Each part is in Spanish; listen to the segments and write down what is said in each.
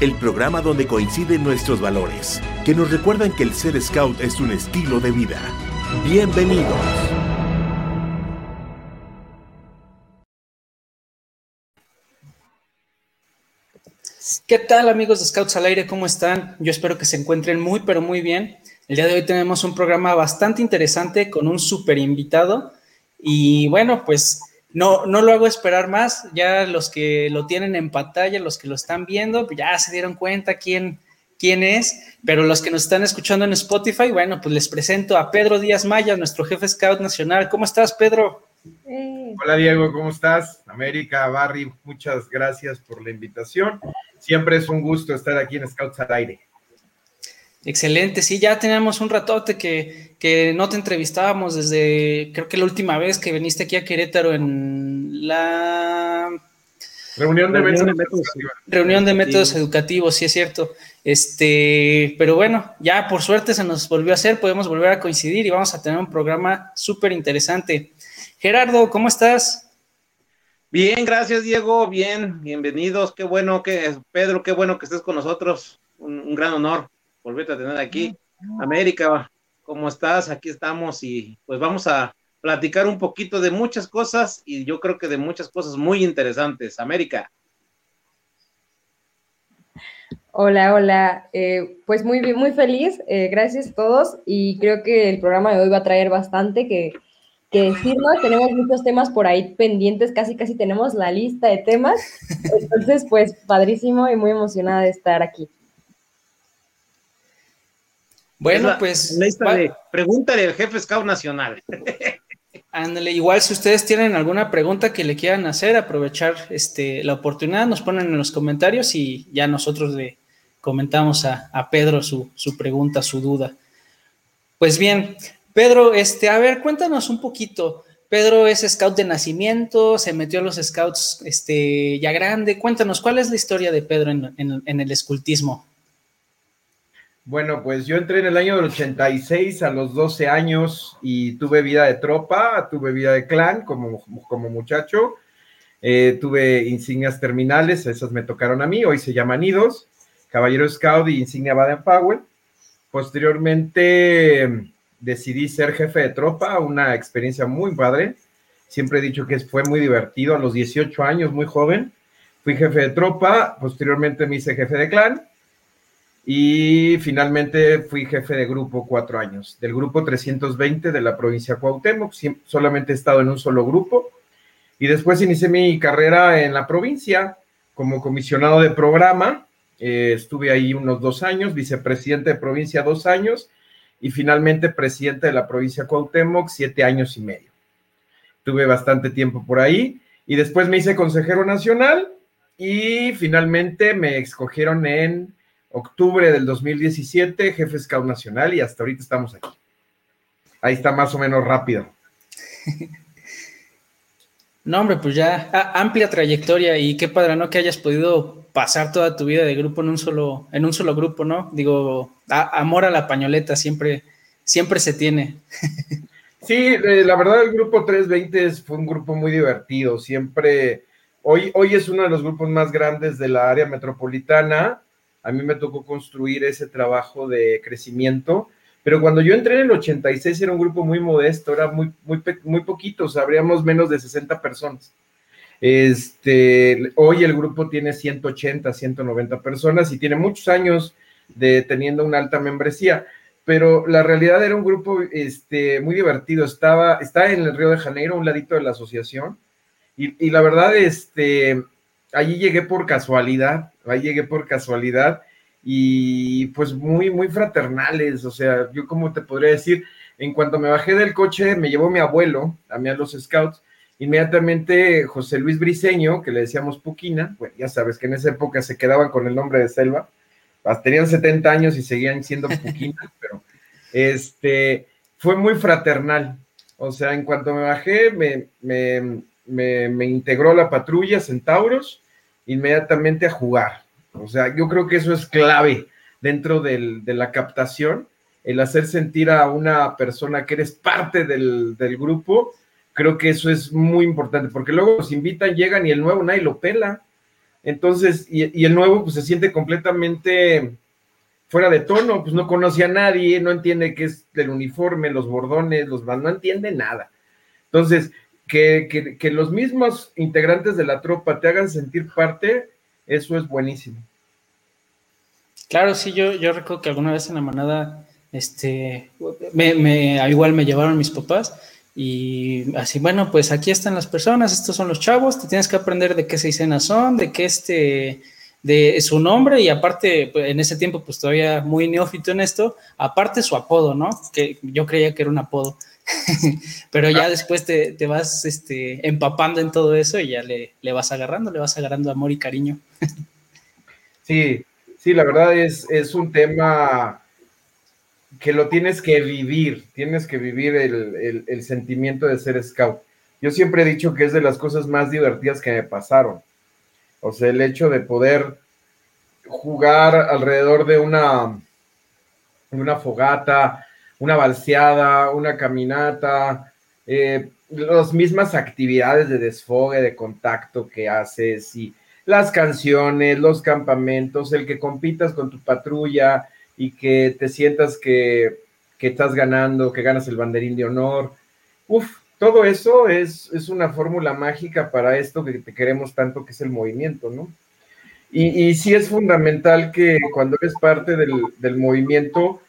el programa donde coinciden nuestros valores, que nos recuerdan que el ser scout es un estilo de vida. Bienvenidos. ¿Qué tal amigos de Scouts al Aire? ¿Cómo están? Yo espero que se encuentren muy, pero muy bien. El día de hoy tenemos un programa bastante interesante con un súper invitado. Y bueno, pues no, no lo hago esperar más. Ya los que lo tienen en pantalla, los que lo están viendo, pues ya se dieron cuenta quién, quién es. Pero los que nos están escuchando en Spotify, bueno, pues les presento a Pedro Díaz Maya, nuestro jefe Scout Nacional. ¿Cómo estás, Pedro? Hola Diego, ¿cómo estás? América, Barry, muchas gracias por la invitación. Siempre es un gusto estar aquí en Scouts al Aire. Excelente, sí, ya teníamos un ratote que, que no te entrevistábamos desde, creo que la última vez que viniste aquí a Querétaro en la Reunión de Reunión métodos. reunión de métodos educativos, sí es cierto. Este, pero bueno, ya por suerte se nos volvió a hacer, podemos volver a coincidir y vamos a tener un programa súper interesante. Gerardo, ¿cómo estás? Bien, gracias Diego, bien, bienvenidos, qué bueno que, Pedro, qué bueno que estés con nosotros, un, un gran honor volverte a tener aquí. América, ¿cómo estás? Aquí estamos y pues vamos a platicar un poquito de muchas cosas y yo creo que de muchas cosas muy interesantes. América. Hola, hola. Eh, pues muy bien, muy feliz. eh, gracias a todos. Y creo que el programa de hoy va a traer bastante que, que decirnos. Tenemos muchos temas por ahí pendientes, casi casi tenemos la lista de temas. Entonces, pues padrísimo y muy emocionada de estar aquí. Bueno, la- pues la lista va- de- pregúntale al jefe Scout Nacional. ándale, igual si ustedes tienen alguna pregunta que le quieran hacer, aprovechar este, la oportunidad, nos ponen en los comentarios y ya nosotros le comentamos a, a Pedro su, su pregunta, su duda. Pues bien, Pedro, este, a ver, cuéntanos un poquito. Pedro es scout de nacimiento, se metió a los scouts este, ya grande. Cuéntanos, ¿cuál es la historia de Pedro en, en- en el escultismo? Bueno, pues yo entré en el año del 86 a los 12 años y tuve vida de tropa, tuve vida de clan como, como muchacho, Eh, tuve insignias terminales, esas me tocaron a mí, hoy se llaman nidos, Caballero Scout y insignia Baden Powell. Posteriormente eh, decidí ser jefe de tropa, una experiencia muy padre. Siempre he dicho que fue muy divertido, a los 18 años, muy joven. Fui jefe de tropa, posteriormente me hice jefe de clan y finalmente fui jefe de grupo cuatro años, del grupo 320 de la provincia de Cuauhtémoc. Solamente he estado en un solo grupo. Y después inicié mi carrera en la provincia como comisionado de programa. Eh, estuve ahí unos dos años, vicepresidente de provincia dos años y finalmente presidente de la provincia de Cuauhtémoc siete años y medio. Tuve bastante tiempo por ahí y después me hice consejero nacional y finalmente me escogieron en octubre del 2017, jefe scout nacional y hasta ahorita estamos aquí. Ahí está más o menos rápido. No, hombre, pues ya a- amplia trayectoria y qué padre, ¿no? Que hayas podido pasar toda tu vida de grupo en un solo, en un solo grupo, ¿no? Digo, a- amor a la pañoleta siempre, siempre se tiene. Sí, eh, la verdad el grupo 320 es- fue un grupo muy divertido. Siempre, hoy, hoy es uno de los grupos más grandes de la área metropolitana. A mí me tocó construir ese trabajo de crecimiento, pero cuando yo entré en el 86 era un grupo muy modesto, era muy, muy, muy poquitos, habríamos menos de 60 personas. Este, hoy el grupo tiene 180, 190 personas y tiene muchos años de teniendo una alta membresía. pero la realidad era un grupo este, muy divertido. Estaba, está en el Río de Janeiro, un ladito de la asociación, y, y la verdad, este, allí llegué por casualidad, ahí llegué por casualidad, y pues muy, muy fraternales, o sea, yo como te podría decir, en cuanto me bajé del coche, me llevó mi abuelo a mí a los scouts, inmediatamente José Luis Briseño, que le decíamos Puquina, pues ya sabes que en esa época se quedaban con el nombre de Selva, tenían 70 años y seguían siendo Puquina, pero este, fue muy fraternal, o sea, en cuanto me bajé, me, me, me integró la patrulla Centauros inmediatamente a jugar, o sea, yo creo que eso es clave dentro del, de la captación, el hacer sentir a una persona que eres parte del, del, grupo, creo que eso es muy importante, porque luego los invitan, llegan y el nuevo nadie lo pela. Entonces, y, el nuevo pues se siente completamente fuera de tono, pues no conoce a nadie, no entiende qué es el uniforme, los bordones, los no entiende nada. Entonces, que, que, los mismos integrantes de la tropa te hagan sentir parte, eso es buenísimo. Claro, sí, yo, yo recuerdo que alguna vez en la manada, este, me, igual me llevaron mis papás y así, bueno, pues aquí están las personas, estos son los chavos, te tienes que aprender de qué seisenas son, de qué este, de su nombre y aparte, pues, en ese tiempo, pues todavía muy neófito en esto, aparte su apodo, ¿no? Que yo creía que era un apodo. Pero ya después te, te, vas este, empapando en todo eso y ya le, le, vas agarrando, le vas agarrando amor y cariño. sí, sí, la verdad es, es un tema que lo tienes que vivir, tienes que vivir el, el, sentimiento de ser scout. Yo siempre he dicho que es de las cosas más divertidas que me pasaron. O sea, el hecho de poder jugar alrededor de una, una fogata, una balseada, una caminata, eh, las mismas actividades de desfogue, de contacto que haces y las canciones, los campamentos, el que compitas con tu patrulla y que te sientas que, que estás ganando, que ganas el banderín de honor. Uf, todo eso es, es una fórmula mágica para esto que te queremos tanto, que es el movimiento, ¿no? Y, y sí es fundamental que cuando eres parte del, del movimiento,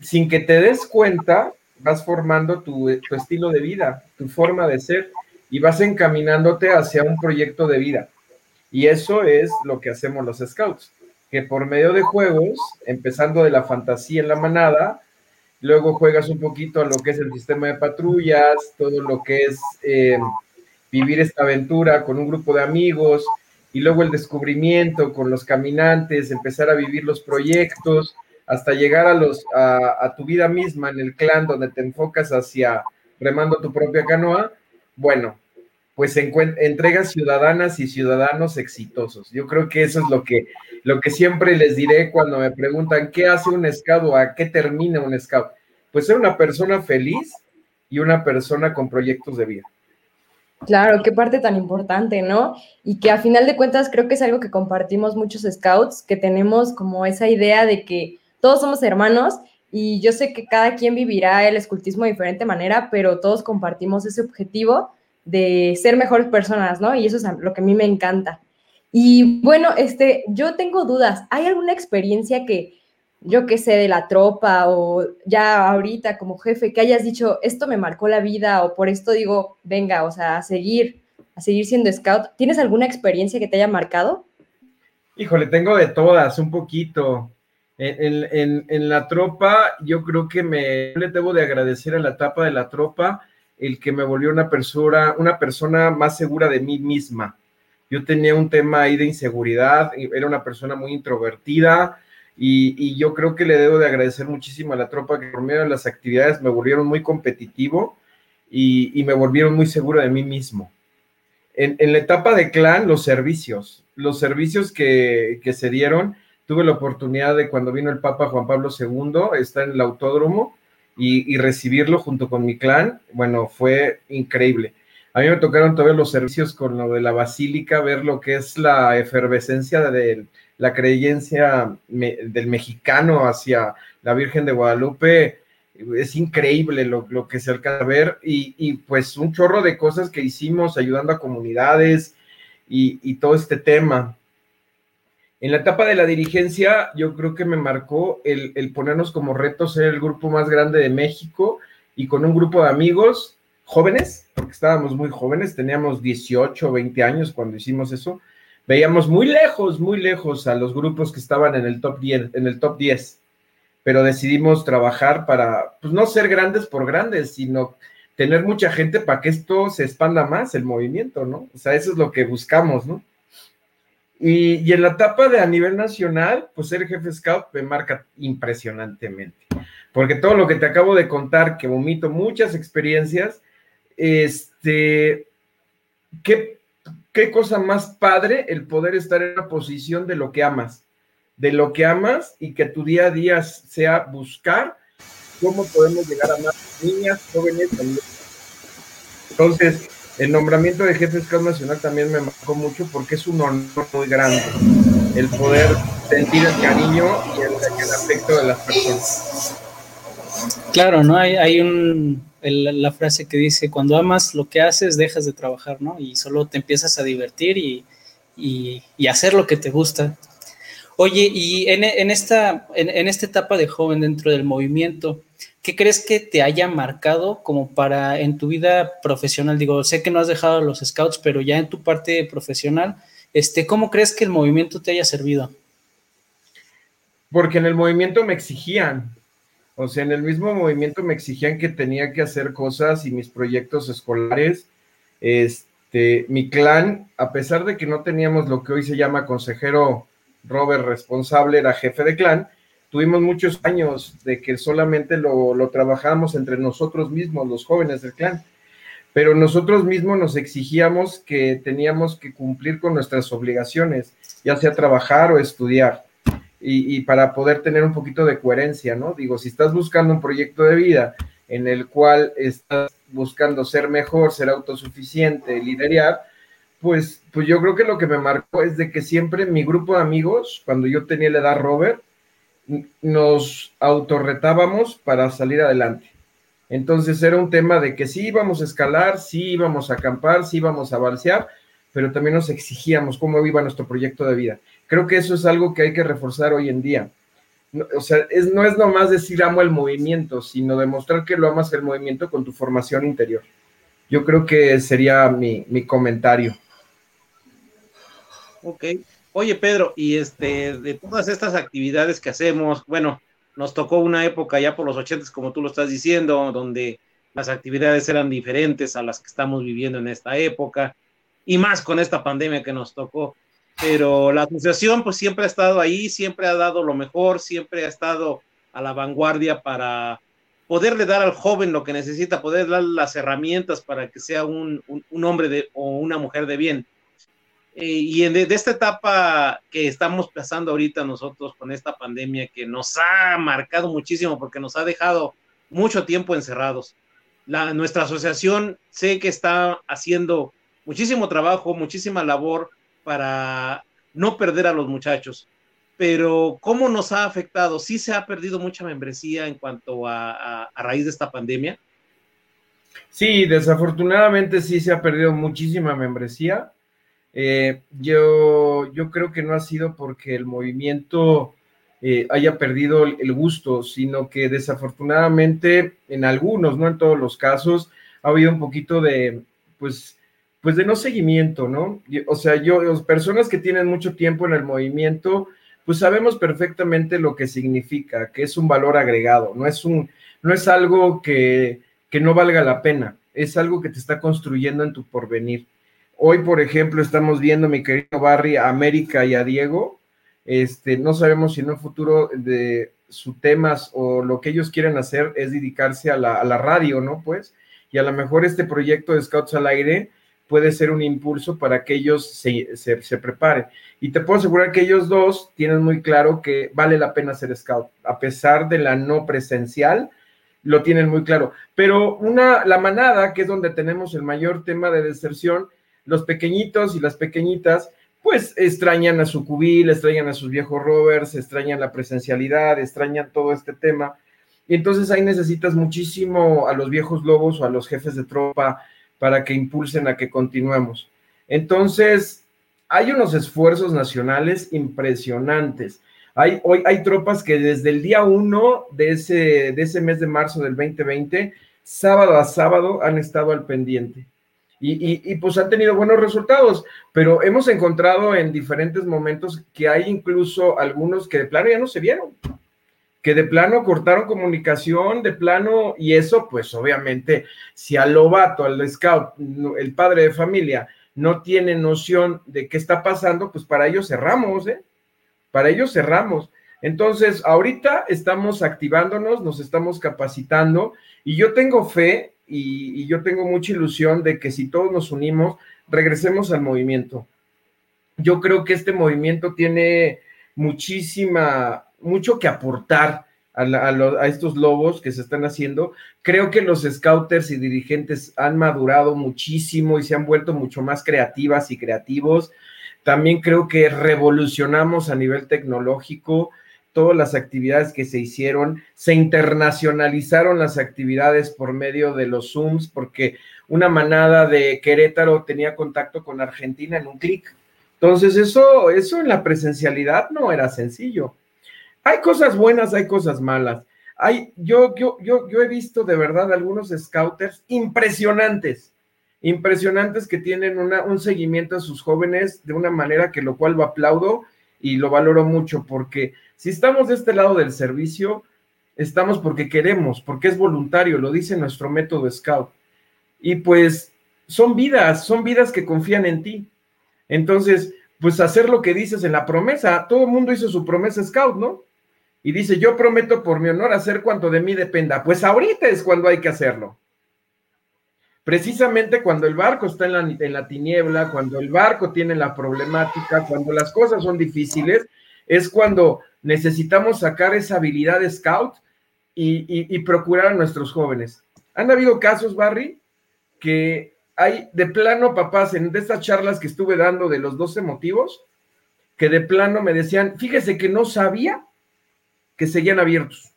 sin que te des cuenta, vas formando tu, estilo de vida, tu forma de ser y vas encaminándote hacia un proyecto de vida. Y eso es lo que hacemos los scouts, que por medio de juegos, empezando de la fantasía en la manada, luego juegas un poquito a lo que es el sistema de patrullas, todo lo que es eh, vivir esta aventura con un grupo de amigos, y luego el descubrimiento con los caminantes, empezar a vivir los proyectos, hasta llegar a, los, a, tu vida misma en el clan donde te enfocas hacia remando tu propia canoa, bueno, pues entregas ciudadanas y ciudadanos exitosos. Yo creo que eso es lo que, lo que siempre les diré cuando me preguntan qué hace un scout a qué termina un scout. Pues ser una persona feliz y una persona con proyectos de vida. Claro, qué parte tan importante, ¿no? Y que a final de cuentas creo que es algo que compartimos muchos scouts, que tenemos como esa idea de que todos somos hermanos y yo sé que cada quien vivirá el escultismo de diferente manera, pero todos compartimos ese objetivo de ser mejores personas, ¿no? Y eso es lo que a mí me encanta. Y bueno, este, yo tengo dudas. ¿Hay alguna experiencia que yo que sé de la tropa o ya ahorita como jefe que hayas dicho esto me marcó la vida o por esto digo, venga, o sea, a seguir, a seguir siendo scout? ¿Tienes alguna experiencia que te haya marcado? Híjole, tengo de todas, un poquito. En, la tropa, yo creo que me le debo de agradecer a la etapa de la tropa el que me volvió una persona, una persona más segura de mí misma. Yo tenía un tema ahí de inseguridad, era una persona muy introvertida y, yo creo que le debo de agradecer muchísimo a la tropa que por medio de las actividades me volvieron muy competitivo y, me volvieron muy seguro de mí mismo. En, la etapa de clan, los servicios, los servicios que se dieron, tuve la oportunidad de cuando vino el Papa Juan Pablo II, está en el autódromo y, recibirlo junto con mi clan, bueno, fue increíble. A mí me tocaron todavía los servicios con lo de la basílica, ver lo que es la efervescencia de la creencia del mexicano hacia la Virgen de Guadalupe. Es increíble lo, que se alcanza a ver y, pues un chorro de cosas que hicimos ayudando a comunidades y todo este tema En la etapa de la dirigencia, yo creo que me marcó el, ponernos como reto ser el grupo más grande de México y con un grupo de amigos jóvenes, porque estábamos muy jóvenes, teníamos 18 o 20 años cuando hicimos eso, veíamos muy lejos, muy lejos a los grupos que estaban en el top 10, en el top 10 pero decidimos trabajar para, pues no ser grandes por grandes, sino tener mucha gente para que esto se expanda más, el movimiento, ¿no? O sea, eso es lo que buscamos, ¿no? Y, en la etapa de a nivel nacional, pues ser jefe scout me marca impresionantemente, porque todo lo que te acabo de contar, que vomito muchas experiencias, este, qué, qué cosa más padre el poder estar en la posición de lo que amas de lo que amas y que tu día a día sea buscar cómo podemos llegar a más niñas, jóvenes. Entonces, el nombramiento de jefe Scout Nacional también me marcó mucho porque es un honor muy grande el poder sentir el cariño y el, afecto de las personas. Claro, ¿no? Hay, hay un, la frase que dice, cuando amas lo que haces, dejas de trabajar, ¿no? Y solo te empiezas a divertir y, y, y hacer lo que te gusta. Oye, y en, esta, en, esta etapa de joven dentro del movimiento, ¿qué crees que te haya marcado como para en tu vida profesional? Digo, sé que no has dejado los scouts, pero ya en tu parte profesional, este, ¿cómo crees que el movimiento te haya servido? Porque en el movimiento me exigían, o sea, en el mismo movimiento me exigían que tenía que hacer cosas y mis proyectos escolares, este, mi clan, a pesar de que no teníamos lo que hoy se llama consejero Robert responsable era jefe de clan, tuvimos muchos años de que solamente lo, lo trabajamos entre nosotros mismos, los jóvenes del clan, pero nosotros mismos nos exigíamos que teníamos que cumplir con nuestras obligaciones, ya sea trabajar o estudiar, y, y para poder tener un poquito de coherencia, ¿no? Digo, si estás buscando un proyecto de vida en el cual estás buscando ser mejor, ser autosuficiente, liderar, pues, pues yo creo que lo que me marcó es de que siempre mi grupo de amigos, cuando yo tenía la edad Robert, nos autorretábamos para salir adelante. Entonces era un tema de que sí íbamos a escalar, sí íbamos a acampar, sí íbamos a balsear, pero también nos exigíamos cómo iba nuestro proyecto de vida. Creo que eso es algo que hay que reforzar hoy en día. o sea, es, no es nomás decir amo el movimiento, sino demostrar que lo amas el movimiento con tu formación interior. Yo creo que sería mi, mi comentario. Ok. Oye, Pedro, y este, de todas estas actividades que hacemos, bueno, nos tocó una época ya por los ochentas, como tú lo estás diciendo, donde las actividades eran diferentes a las que estamos viviendo en esta época, y más con esta pandemia que nos tocó. Pero la asociación, pues siempre ha estado ahí, siempre ha dado lo mejor, siempre ha estado a la vanguardia para poderle dar al joven lo que necesita, poder darle las herramientas para que sea un, un hombre de, o una mujer de bien. Eh, y de, esta etapa que estamos pasando ahorita nosotros con esta pandemia que nos ha marcado muchísimo porque nos ha dejado mucho tiempo encerrados. Nuestra asociación sé que está haciendo muchísimo trabajo, muchísima labor para no perder a los muchachos. Pero ¿cómo nos ha afectado? Sí se ha perdido mucha membresía en cuanto a, a raíz de esta pandemia. Sí, desafortunadamente sí se ha perdido muchísima membresía eh, yo, yo creo que no ha sido porque el movimiento eh, haya perdido el, gusto, sino que desafortunadamente en algunos, no en todos los casos, ha habido un poquito de, pues, pues de no seguimiento, ¿no? O sea, yo, personas que tienen mucho tiempo en el movimiento, pues sabemos perfectamente lo que significa, que es un valor agregado, no es un, no es algo que, que no valga la pena, es algo que te está construyendo en tu porvenir. Hoy, por ejemplo, estamos viendo, mi querido Barry, a América y a Diego. Este, no sabemos si en un futuro de sus temas o lo que ellos quieren hacer es dedicarse a la, radio, ¿no? Pues, y a lo mejor este proyecto de Scouts al Aire puede ser un impulso para que ellos se, se, preparen. Y te puedo asegurar que ellos dos tienen muy claro que vale la pena ser scout, a pesar de la no presencial, lo tienen muy claro. Pero una, la manada, que es donde tenemos el mayor tema de deserción, los pequeñitos y las pequeñitas, pues extrañan a su cubil, extrañan a sus viejos rovers, extrañan la presencialidad, extrañan todo este tema. Y entonces ahí necesitas muchísimo a los viejos lobos o a los jefes de tropa para que impulsen a que continuemos. Entonces, hay unos esfuerzos nacionales impresionantes. Hay, hoy hay tropas que desde el día uno de ese, de ese mes de marzo del 2020, sábado a sábado, han estado al pendiente. Y, pues han tenido buenos resultados, pero hemos encontrado en diferentes momentos que hay incluso algunos que de plano ya no se vieron, que de plano cortaron comunicación, de plano, y eso pues obviamente, si al lobato, al scout, el padre de familia, no tiene noción de qué está pasando, pues para ellos cerramos, ¿eh? Para ellos cerramos. Entonces, ahorita estamos activándonos, nos estamos capacitando y yo tengo fe y, yo tengo mucha ilusión de que si todos nos unimos, regresemos al movimiento. Yo creo que este movimiento tiene muchísima, mucho que aportar a, a, estos lobos que se están haciendo. Creo que los scouters y dirigentes han madurado muchísimo y se han vuelto mucho más creativas y creativos. También creo que revolucionamos a nivel tecnológico todas las actividades que se hicieron, se internacionalizaron las actividades por medio de los Zooms, porque una manada de Querétaro tenía contacto con Argentina en un clic. Entonces, eso, eso en la presencialidad no era sencillo. Hay cosas buenas, hay cosas malas. Hay, yo, yo, yo, yo he visto de verdad algunos scouters impresionantes, impresionantes que tienen una, un seguimiento a sus jóvenes de una manera que lo cual lo aplaudo y lo valoro mucho porque si estamos de este lado del servicio, estamos porque queremos, porque es voluntario, lo dice nuestro método Scout. Y pues son vidas, son vidas que confían en ti. Entonces, pues hacer lo que dices en la promesa, todo el mundo hizo su promesa Scout, ¿no? Y dice, yo prometo por mi honor hacer cuanto de mí dependa. Pues ahorita es cuando hay que hacerlo. Precisamente cuando el barco está en la, en la tiniebla, cuando el barco tiene la problemática, cuando las cosas son difíciles, es cuando necesitamos sacar esa habilidad de scout y, procurar a nuestros jóvenes. Han habido casos, Barry, que hay de plano papás en de estas charlas que estuve dando de los 12 motivos, que de plano me decían, fíjese que no sabía que seguían abiertos.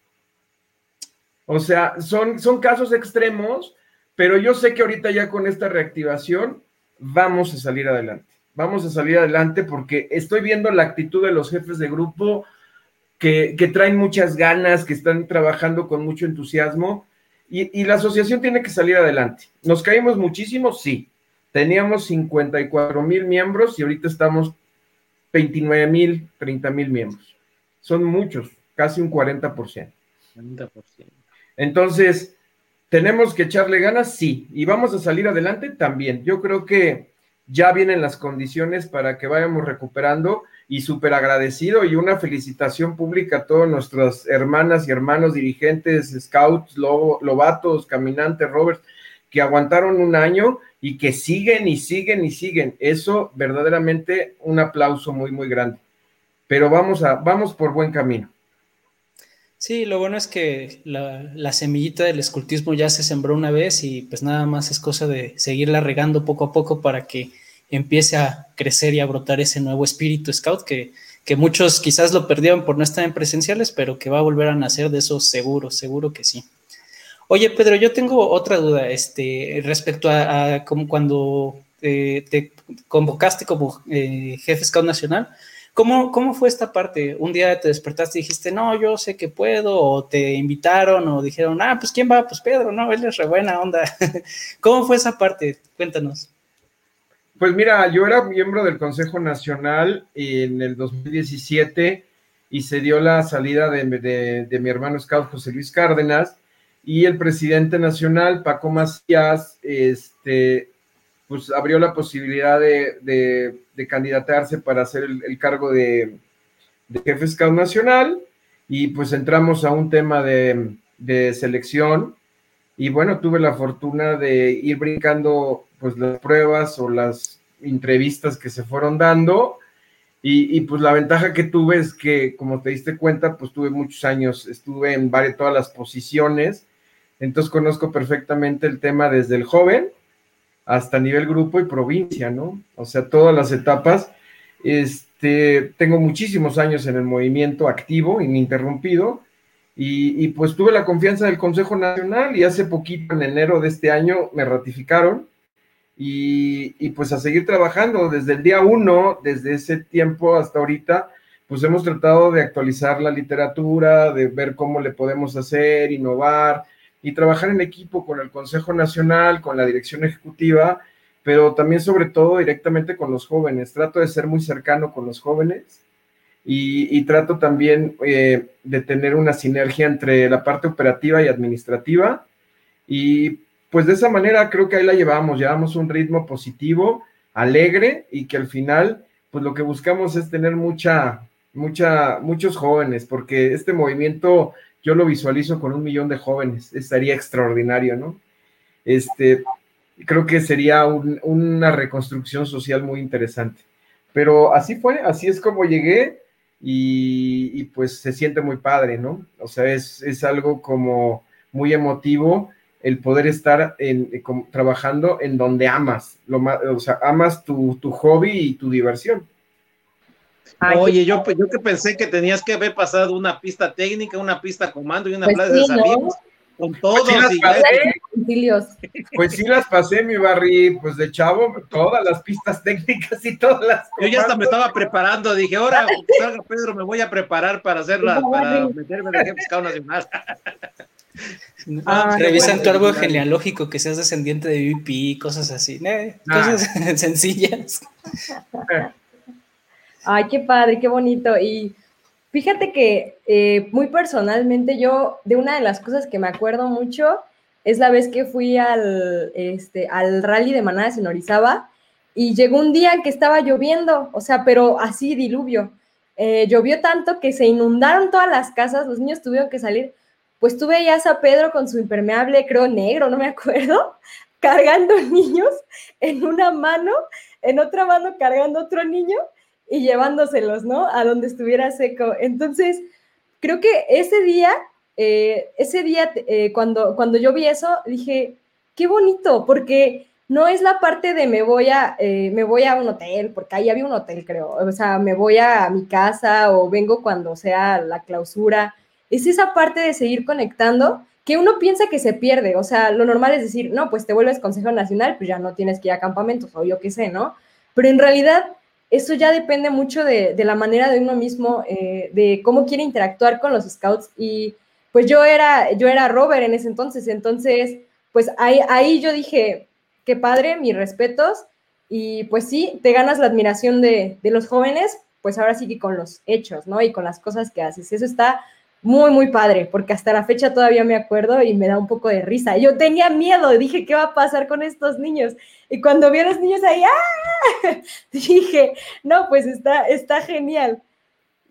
O sea, son, son casos extremos, pero yo sé que ahorita ya con esta reactivación vamos a salir adelante. Vamos a salir adelante porque estoy viendo la actitud de los jefes de grupo, que, traen muchas ganas, que están trabajando con mucho entusiasmo y, la asociación tiene que salir adelante. ¿Nos caímos muchísimo? Sí. Teníamos 54 mil miembros y ahorita estamos 29 mil, 30 mil miembros. Son muchos, casi un 40%. 40%. Entonces, ¿tenemos que echarle ganas? Sí. ¿Y vamos a salir adelante? También. Yo creo que ya vienen las condiciones para que vayamos recuperando y súper agradecido y una felicitación pública a todas nuestras hermanas y hermanos dirigentes, scouts, lobatos, caminantes, rovers, que aguantaron un año y que siguen y siguen y siguen. Eso verdaderamente un aplauso muy, muy grande. Pero vamos, a, vamos por buen camino. Sí, lo bueno es que la, la, semillita del escultismo ya se sembró una vez y pues nada más es cosa de seguirla regando poco a poco para que empiece a crecer y a brotar ese nuevo espíritu scout que, que muchos quizás lo perdieron por no estar en presenciales, pero que va a volver a nacer de eso seguro, seguro que sí. Oye, Pedro, yo tengo otra duda este, respecto a, cuando eh, te convocaste como eh, jefe scout nacional. ¿Cómo, ¿Cómo fue esta parte? Un día te despertaste y dijiste, no, yo sé que puedo, o te invitaron, o dijeron, ah, pues ¿quién va? Pues Pedro, no, él es re buena onda. ¿Cómo fue esa parte? Cuéntanos. Pues mira, yo era miembro del Consejo Nacional en el 2017 y se dio la salida de, mi hermano Scout José Luis Cárdenas y el presidente nacional, Paco Macías, este, pues abrió la posibilidad de, candidatarse para hacer el, cargo de, jefe Scout Nacional y pues entramos a un tema de, selección y bueno, tuve la fortuna de ir brincando pues las pruebas o las entrevistas que se fueron dando. Y, pues la ventaja que tuve es que, como te diste cuenta, pues tuve muchos años, estuve en varias, todas las posiciones, entonces conozco perfectamente el tema desde el joven hasta nivel grupo y provincia, ¿no? O sea, todas las etapas. Este, tengo muchísimos años en el movimiento activo, ininterrumpido, y, y pues tuve la confianza del Consejo Nacional y hace poquito, en enero de este año, me ratificaron y, y, pues a seguir trabajando desde el día uno, desde ese tiempo hasta ahorita, pues hemos tratado de actualizar la literatura, de ver cómo le podemos hacer, innovar y trabajar en equipo con el Consejo Nacional, con la dirección ejecutiva, pero también sobre todo directamente con los jóvenes. Trato de ser muy cercano con los jóvenes y, trato también eh, de tener una sinergia entre la parte operativa y administrativa. Y pues de esa manera creo que ahí la llevamos, llevamos un ritmo positivo, alegre y que al final pues lo que buscamos es tener mucha, mucha, muchos jóvenes, porque este movimiento yo lo visualizo con un millón de jóvenes, estaría extraordinario, ¿no? Este, creo que sería una reconstrucción social muy interesante. Pero así fue, así es como llegué y, pues se siente muy padre, ¿no? O sea, es, algo como muy emotivo el poder estar en, trabajando en donde amas, lo o sea, amas tu, hobby y tu diversión. Oye, yo, yo que pensé que tenías que haber pasado una pista técnica, una pista comando y una pues plaza de salidas con todos. Pues sí, pues sí las pasé, mi barri, pues de chavo, todas las pistas técnicas y todas las. Yo ya hasta me estaba preparando, dije, ahora salga Pedro, me voy a preparar para hacerla, para meterme en el pescado nacional. Ah, revisan tu árbol genealógico, que seas descendiente de VP, cosas así, cosas sencillas. Ay, qué padre, qué bonito. Y Fíjate que eh, muy personalmente yo, de una de las cosas que me acuerdo mucho, es la vez que fui al, este, al rally de Manadas en Orizaba y llegó un día que estaba lloviendo, o sea, pero así diluvio. Eh, llovió tanto que se inundaron todas las casas, los niños tuvieron que salir. Pues tuve ya a Pedro con su impermeable, creo negro, no me acuerdo, cargando niños en una mano, en otra mano cargando otro niño y llevándoselos, ¿no? A donde estuviera seco. Entonces, creo que ese día, eh, ese día, eh, cuando, cuando yo vi eso, dije, qué bonito, porque no es la parte de me voy a, eh, me voy a un hotel, porque ahí había un hotel, creo, o sea, me voy a mi casa o vengo cuando sea la clausura. Es esa parte de seguir conectando que uno piensa que se pierde, o sea, lo normal es decir, no, pues te vuelves Consejo Nacional, pues ya no tienes que ir a campamentos o yo qué sé, ¿no? Pero en realidad eso ya depende mucho de, la manera de uno mismo, eh, de cómo quiere interactuar con los scouts. Y pues yo era, yo era Robert en ese entonces, entonces, pues ahí, ahí yo dije, qué padre, mis respetos. Y pues sí, te ganas la admiración de, de los jóvenes, pues ahora sí que con los hechos, ¿no? Y con las cosas que haces. Eso está muy, muy padre, porque hasta la fecha todavía me acuerdo y me da un poco de risa. Yo tenía miedo, dije, ¿qué va a pasar con estos niños? Y cuando vi a los niños ahí, ¡ah! dije, no, pues está, está genial.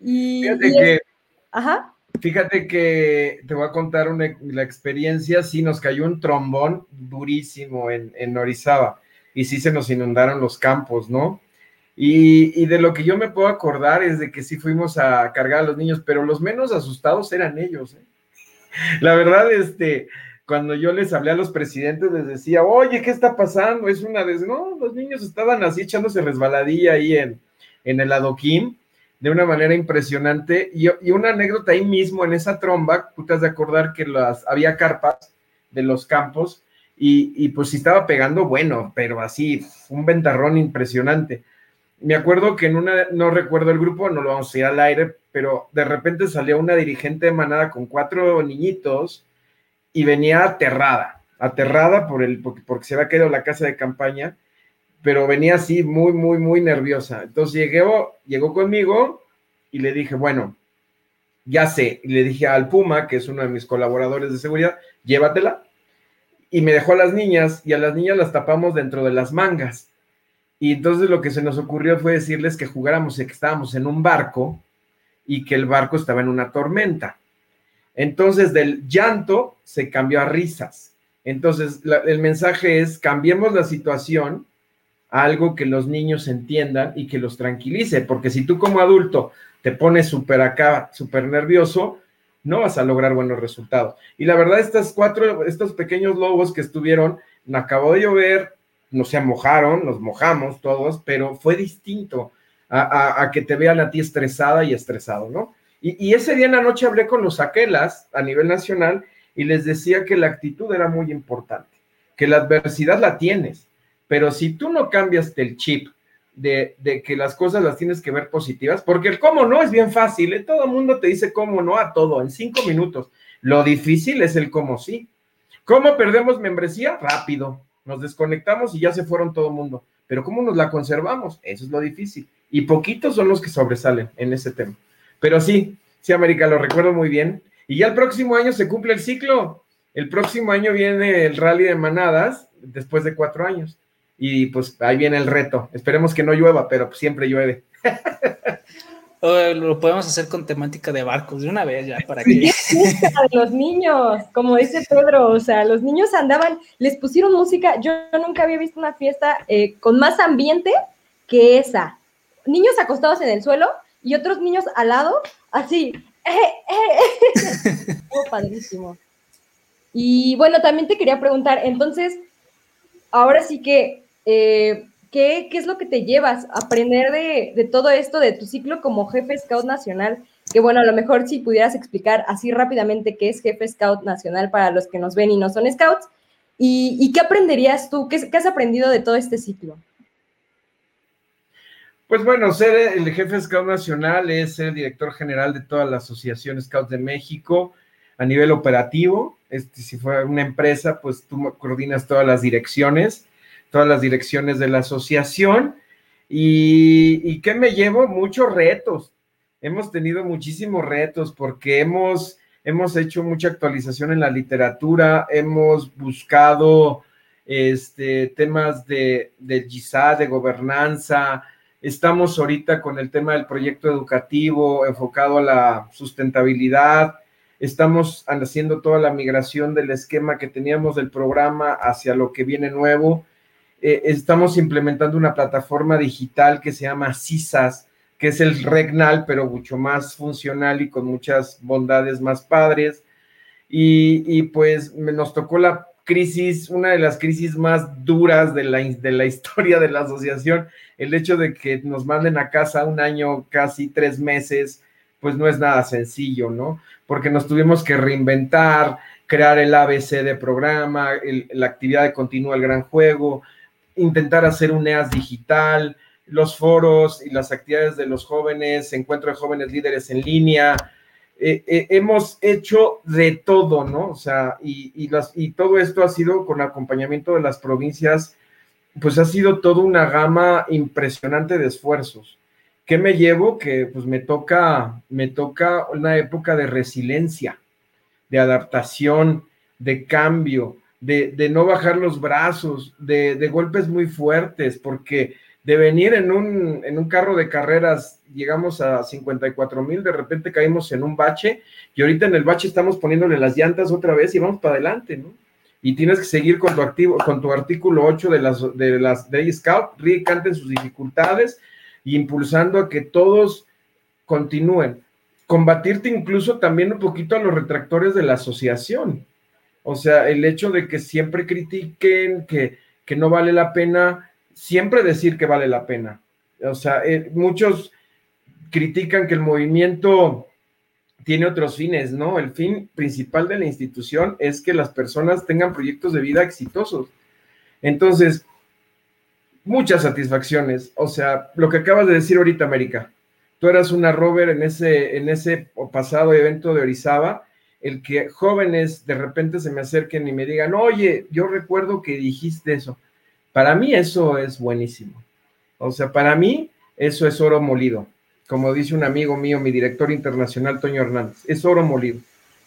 Y, fíjate que, ajá. Fíjate que te voy a contar una, la experiencia, sí nos cayó un trombón durísimo en, en Orizaba y sí se nos inundaron los campos, ¿no? Y, de lo que yo me puedo acordar es de que sí fuimos a cargar a los niños, pero los menos asustados eran ellos. ¿eh? La verdad, este, cuando yo les hablé a los presidentes, les decía, oye, ¿qué está pasando? Es una vez, no, los niños estaban así echándose resbaladilla ahí en, el adoquín de una manera impresionante. Y, una anécdota ahí mismo, en esa tromba, tú te has de acordar que las, había carpas de los campos y, y pues sí estaba pegando bueno, pero así, un ventarrón impresionante me acuerdo que en una, no recuerdo el grupo, no lo vamos a ir al aire, pero de repente salió una dirigente de manada con cuatro niñitos y venía aterrada, aterrada por el, porque, se había quedado la casa de campaña, pero venía así muy, muy, muy nerviosa. Entonces llegó, llegó conmigo y le dije, bueno, ya sé, y le dije al Puma, que es uno de mis colaboradores de seguridad, llévatela. Y me dejó a las niñas y a las niñas las tapamos dentro de las mangas y entonces lo que se nos ocurrió fue decirles que jugáramos y que estábamos en un barco y que el barco estaba en una tormenta. Entonces del llanto se cambió a risas. Entonces el mensaje es cambiemos la situación a algo que los niños entiendan y que los tranquilice, porque si tú como adulto te pones súper acá, súper nervioso, no vas a lograr buenos resultados. Y la verdad, estas cuatro, estos pequeños lobos que estuvieron, acabó de llover, no se mojaron, nos mojamos todos, pero fue distinto a, que te vean a ti estresada y estresado, ¿no? Y, ese día en la noche hablé con los aquelas a nivel nacional y les decía que la actitud era muy importante, que la adversidad la tienes, pero si tú no cambias el chip de, que las cosas las tienes que ver positivas, porque el cómo no es bien fácil, ¿eh? todo el mundo te dice cómo no a todo en cinco minutos. Lo difícil es el cómo sí. ¿Cómo perdemos membresía? Rápido. Nos desconectamos y ya se fueron todo el mundo. Pero ¿cómo nos la conservamos? Eso es lo difícil. Y poquitos son los que sobresalen en ese tema. Pero sí, sí, América, lo recuerdo muy bien. Y ya el próximo año se cumple el ciclo. El próximo año viene el rally de manadas después de cuatro años. Y pues ahí viene el reto. Esperemos que no llueva, pero siempre llueve. lo podemos hacer con temática de barcos de una vez ya para que los niños como dice Pedro o sea los niños andaban les pusieron música. Yo nunca había visto una fiesta eh, con más ambiente que esa. Niños acostados en el suelo y otros niños al lado así eh, eh. oh, padrísimo. Y bueno también te quería preguntar entonces ahora sí que ¿Qué, es lo que te llevas aprender de, todo esto de tu ciclo como jefe Scout Nacional? Que bueno, a lo mejor si pudieras explicar así rápidamente qué es jefe Scout Nacional para los que nos ven y no son Scouts. ¿Y, qué aprenderías tú? ¿Qué, has aprendido de todo este ciclo? Pues bueno, ser el jefe Scout Nacional es ser director general de toda la Asociación Scouts de México a nivel operativo. Este, si fuera una empresa, pues tú coordinas todas las direcciones todas las direcciones de la asociación. ¿Y, y qué me llevo? Muchos retos. Hemos tenido muchísimos retos porque hemos, hemos hecho mucha actualización en la literatura, hemos buscado este, temas de, de GISA, de gobernanza. Estamos ahorita con el tema del proyecto educativo enfocado a la sustentabilidad. Estamos haciendo toda la migración del esquema que teníamos del programa hacia lo que viene nuevo. Eh, estamos implementando una plataforma digital que se llama CISAS, que es el Regnal, pero mucho más funcional y con muchas bondades más padres. Y, pues nos tocó la crisis, una de las crisis más duras de la, de la historia de la asociación, el hecho de que nos manden a casa un año, casi tres meses, pues no es nada sencillo, ¿no? Porque nos tuvimos que reinventar, crear el ABC de programa, la actividad de continúa el gran juego, intentar hacer un EAS digital, los foros y las actividades de los jóvenes, encuentro de jóvenes líderes en línea. Eh, eh, hemos hecho de todo, ¿no? O sea, y, las, y todo esto ha sido con acompañamiento de las provincias, pues ha sido toda una gama impresionante de esfuerzos. ¿Qué me llevo? Que pues me toca, me toca una época de resiliencia, de adaptación, de cambio, de, no bajar los brazos, de, golpes muy fuertes, porque de venir en un, en un carro de carreras, llegamos a 54 mil, de repente caímos en un bache y ahorita en el bache estamos poniéndole las llantas otra vez y vamos para adelante, ¿no? Y tienes que seguir con tu, activo, con tu artículo 8 de las de las Day Scout, canten sus dificultades y impulsando a que todos continúen. Combatirte incluso también un poquito a los retractores de la asociación, o sea, el hecho de que siempre critiquen, que, no vale la pena, siempre decir que vale la pena. O sea, eh, muchos critican que el movimiento tiene otros fines, ¿no? El fin principal de la institución es que las personas tengan proyectos de vida exitosos. Entonces, muchas satisfacciones. O sea, lo que acabas de decir ahorita, América, tú eras una rover en ese, en ese pasado evento de Orizaba el que jóvenes de repente se me acerquen y me digan, oye, yo recuerdo que dijiste eso. Para mí eso es buenísimo. O sea, para mí eso es oro molido. Como dice un amigo mío, mi director internacional, Toño Hernández, es oro molido.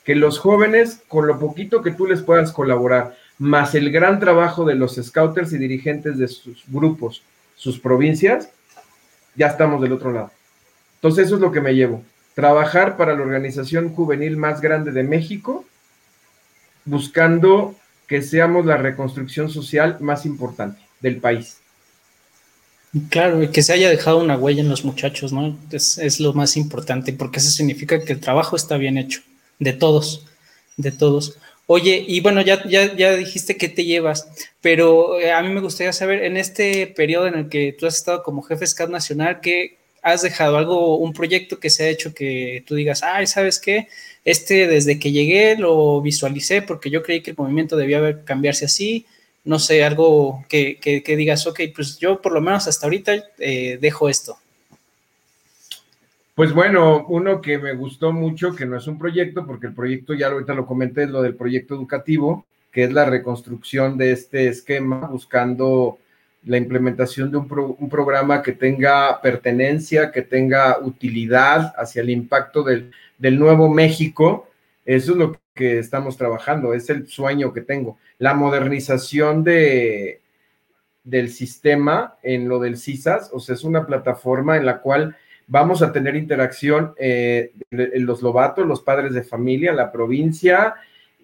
Que los jóvenes, con lo poquito que tú les puedas colaborar, más el gran trabajo de los scouters y dirigentes de sus grupos, sus provincias, ya estamos del otro lado. Entonces eso es lo que me llevo trabajar para la organización juvenil más grande de México, buscando que seamos la reconstrucción social más importante del país. Claro, y que se haya dejado una huella en los muchachos, ¿no? Es, lo más importante, porque eso significa que el trabajo está bien hecho, de todos, de todos. Oye, y bueno, ya, ya, ya dijiste que te llevas, pero eh, a mí me gustaría saber, en este periodo en el que tú has estado como jefe SCAD nacional, ¿qué, has dejado algo, un proyecto que se ha hecho que tú digas, ay, ¿sabes qué? Este desde que llegué lo visualicé porque yo creí que el movimiento debía cambiarse así no sé, algo que, que, digas, ok, pues yo por lo menos hasta ahorita eh, dejo esto. Pues bueno, uno que me gustó mucho, que no es un proyecto, porque el proyecto ya ahorita lo comenté, es lo del proyecto educativo, que es la reconstrucción de este esquema, buscando la implementación de un, un programa que tenga pertenencia, que tenga utilidad hacia el impacto del, del nuevo México. Eso es lo que estamos trabajando, es el sueño que tengo. La modernización de, del sistema en lo del CISAS, o sea, es una plataforma en la cual vamos a tener interacción eh, los lobatos, los padres de familia, la provincia,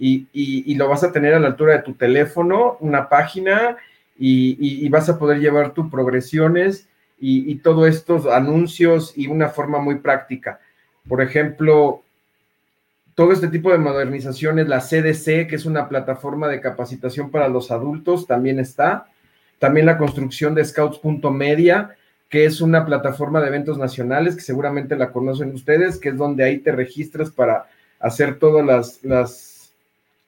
y, lo vas a tener a la altura de tu teléfono, una página, y, vas a poder llevar tus progresiones y, todos estos anuncios y una forma muy práctica. Por ejemplo, todo este tipo de modernizaciones, la CDC, que es una plataforma de capacitación para los adultos, también está. También la construcción de Scouts.media, que es una plataforma de eventos nacionales, que seguramente la conocen ustedes, que es donde ahí te registras para hacer todas las, las,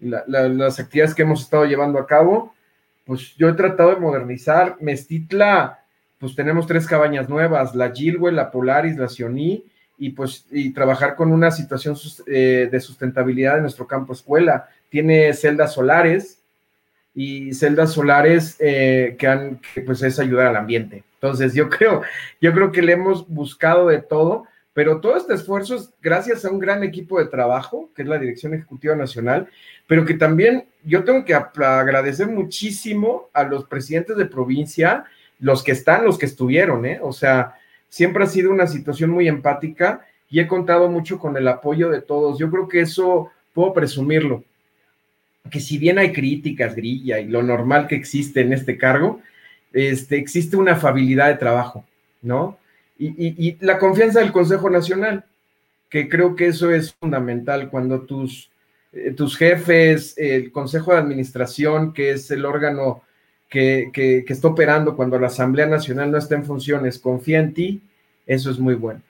las actividades que hemos estado llevando a cabo. Pues yo he tratado de modernizar. Mestitla, pues tenemos tres cabañas nuevas, la Gilwe, la Polaris, la Sioní, y pues y trabajar con una situación eh, de sustentabilidad en nuestro campo escuela. Tiene celdas solares y celdas solares eh, que han, que pues es ayudar al ambiente. Entonces, yo creo, yo creo que le hemos buscado de todo, pero todo este esfuerzo es gracias a un gran equipo de trabajo, que es la Dirección Ejecutiva Nacional, pero que también yo tengo que agradecer muchísimo a los presidentes de provincia, los que están, los que estuvieron, ¿eh? O sea, siempre ha sido una situación muy empática y he contado mucho con el apoyo de todos. Yo creo que eso puedo presumirlo, que si bien hay críticas, grilla y lo normal que existe en este cargo, este, existe una afabilidad de trabajo, ¿no? Y, la confianza del Consejo Nacional, que creo que eso es fundamental cuando tus, eh, tus jefes, el Consejo de Administración, que es el órgano que, que, está operando cuando la Asamblea Nacional no está en funciones, confía en ti, eso es muy bueno.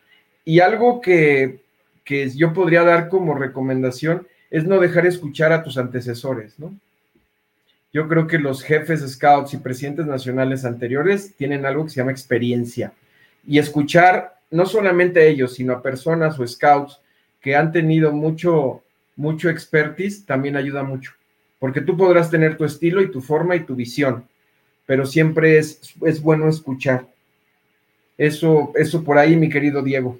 Y algo que, que yo podría dar como recomendación es no dejar escuchar a tus antecesores, ¿no? Yo creo que los jefes scouts y presidentes nacionales anteriores tienen algo que se llama experiencia. Y escuchar no solamente a ellos, sino a personas o scouts que han tenido mucho, mucho expertise, también ayuda mucho. Porque tú podrás tener tu estilo y tu forma y tu visión, pero siempre es, es bueno escuchar. Eso, eso por ahí, mi querido Diego.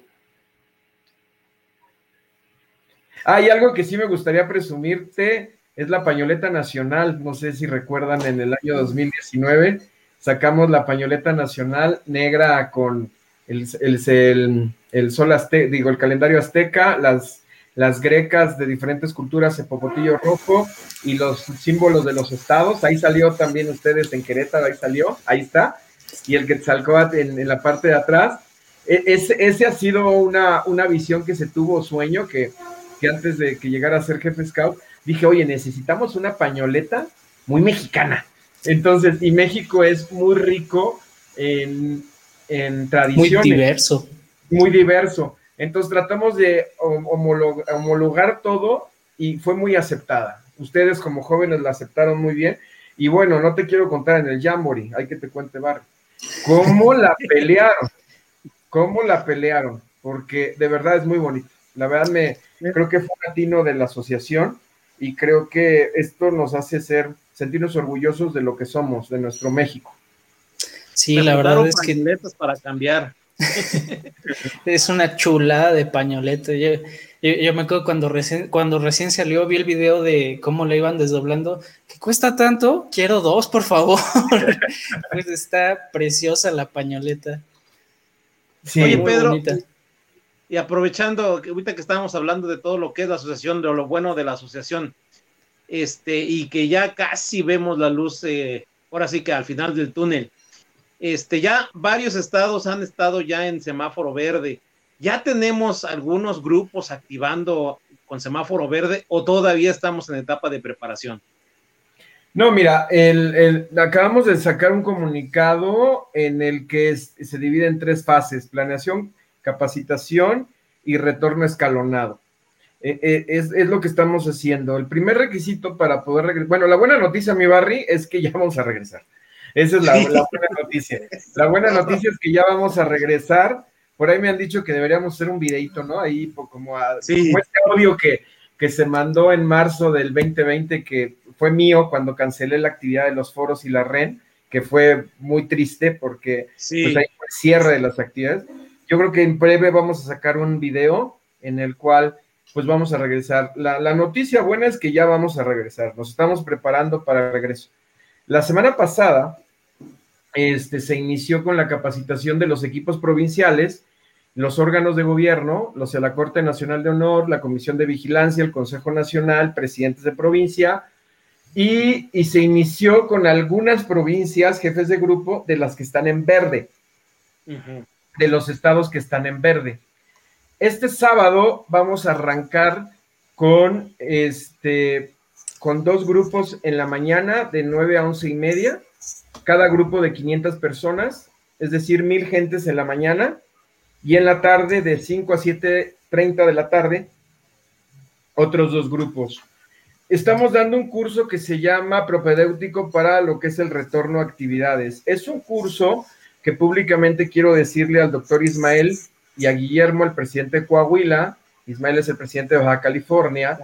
Hay algo que sí me gustaría presumirte es la pañoleta nacional. No sé si recuerdan, en el año 2019 sacamos la pañoleta nacional negra con el, el, sol azteca, digo, el calendario azteca, las, las grecas de diferentes culturas, el popotillo rojo y los símbolos de los estados. Ahí salió también ustedes en Querétaro, ahí salió, ahí está. Y el Quetzalcóatl en, en la parte de atrás. E, ese, ese, ha sido una, una visión que se tuvo, sueño, que, que antes de que llegara a ser jefe scout, dije, oye, necesitamos una pañoleta muy mexicana. Entonces, y México es muy rico en, en tradiciones. Muy diverso. Muy diverso. Entonces tratamos de homologar, todo y fue muy aceptada. Ustedes como jóvenes la aceptaron muy bien. Y bueno, no te quiero contar en el Jamboree, hay que te cuente Bar. ¿Cómo la pelearon? ¿Cómo la pelearon? Porque de verdad es muy bonito. La verdad me creo que fue un latino de la asociación y creo que esto nos hace ser, sentirnos orgullosos de lo que somos, de nuestro México. Sí, la verdad es que... para cambiar. es una chulada de pañoleta. Yo, me acuerdo cuando recién, cuando recién salió, vi el video de cómo le iban desdoblando, que cuesta tanto, quiero dos, por favor. pues está preciosa la pañoleta. Sí, Oye, Pedro, y aprovechando que ahorita que estábamos hablando de todo lo que es la asociación, de lo bueno de la asociación, este, y que ya casi vemos la luz, eh, ahora sí que al final del túnel, este, ya varios estados han estado ya en semáforo verde. ¿Ya tenemos algunos grupos activando con semáforo verde o todavía estamos en etapa de preparación? No, mira, acabamos de sacar un comunicado en el que se divide en tres fases, planeación, capacitación y retorno escalonado. Eh, eh, es, lo que estamos haciendo. El primer requisito para poder regresar, bueno, la buena noticia, mi Barry, es que ya vamos a regresar. Esa es la, buena noticia. La buena noticia es que ya vamos a regresar. Por ahí me han dicho que deberíamos hacer un videito, ¿no? Ahí como, a, sí. como este audio que, que se mandó en marzo del 2020, que fue mío cuando cancelé la actividad de los foros y la REN, que fue muy triste porque sí. pues, ahí fue el cierre de las actividades. Yo creo que en breve vamos a sacar un video en el cual pues vamos a regresar. La, la, noticia buena es que ya vamos a regresar, nos estamos preparando para el regreso. La semana pasada este, se inició con la capacitación de los equipos provinciales, los órganos de gobierno, los de la Corte Nacional de Honor, la Comisión de Vigilancia, el Consejo Nacional, presidentes de provincia, y, y se inició con algunas provincias, jefes de grupo, de las que están en verde, de los estados que están en verde. Este sábado vamos a arrancar con este con dos grupos en la mañana de 9 a 11 y media, cada grupo de 500 personas, es decir, mil gentes en la mañana, y en la tarde de 5 a 7.30 de la tarde, otros dos grupos. Estamos dando un curso que se llama Propedéutico para lo que es el retorno a actividades. Es un curso que públicamente quiero decirle al doctor Ismael y a Guillermo, el presidente de Coahuila, Ismael es el presidente de Baja California,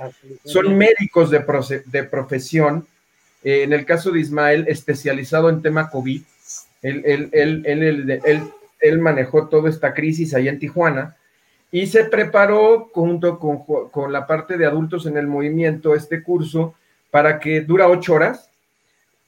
son médicos de, de profesión, eh, en el caso de Ismael, especializado en tema COVID, él, él, él, él, manejó toda esta crisis allá en Tijuana y se preparó junto con, con la parte de adultos en el movimiento este curso para que dura ocho horas,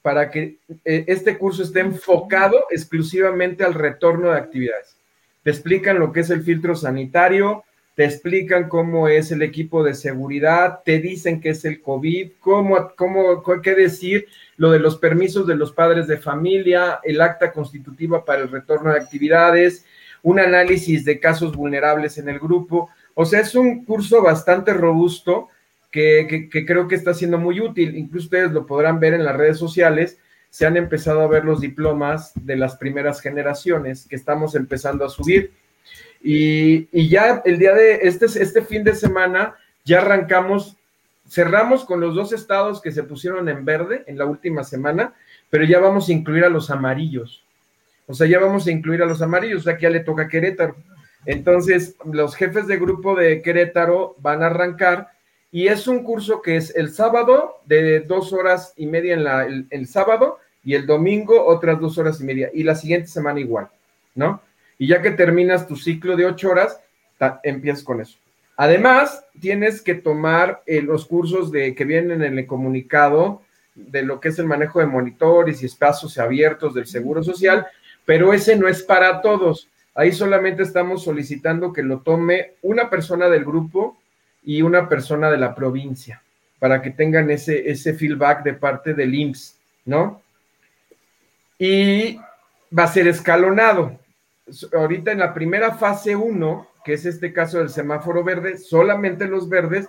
para que eh, este curso esté enfocado exclusivamente al retorno de actividades te explican lo que es el filtro sanitario, te explican cómo es el equipo de seguridad, te dicen qué es el COVID, cómo, cómo, qué decir, lo de los permisos de los padres de familia, el acta constitutiva para el retorno de actividades, un análisis de casos vulnerables en el grupo. O sea, es un curso bastante robusto que, que creo que está siendo muy útil. Incluso ustedes lo podrán ver en las redes sociales se han empezado a ver los diplomas de las primeras generaciones que estamos empezando a subir. Y, ya el día de este, este fin de semana ya arrancamos, cerramos con los dos estados que se pusieron en verde en la última semana, pero ya vamos a incluir a los amarillos. O sea, ya vamos a incluir a los amarillos, o sea que ya le toca a Querétaro. Entonces, los jefes de grupo de Querétaro van a arrancar y es un curso que es el sábado de dos horas y media en la, el sábado y el domingo otras dos horas y media y la siguiente semana igual, ¿no? Y ya que terminas tu ciclo de ocho horas, empiezas con eso. Además, tienes que tomar eh, los cursos de, que vienen en el comunicado de lo que es el manejo de monitores y espacios abiertos del Seguro Social, pero ese no es para todos. Ahí solamente estamos solicitando que lo tome una persona del grupo y una persona de la provincia, para que tengan ese, ese feedback de parte del IMSS, ¿no? y va a ser escalonado. Ahorita en la primera fase 1, que es este caso del semáforo verde, solamente los verdes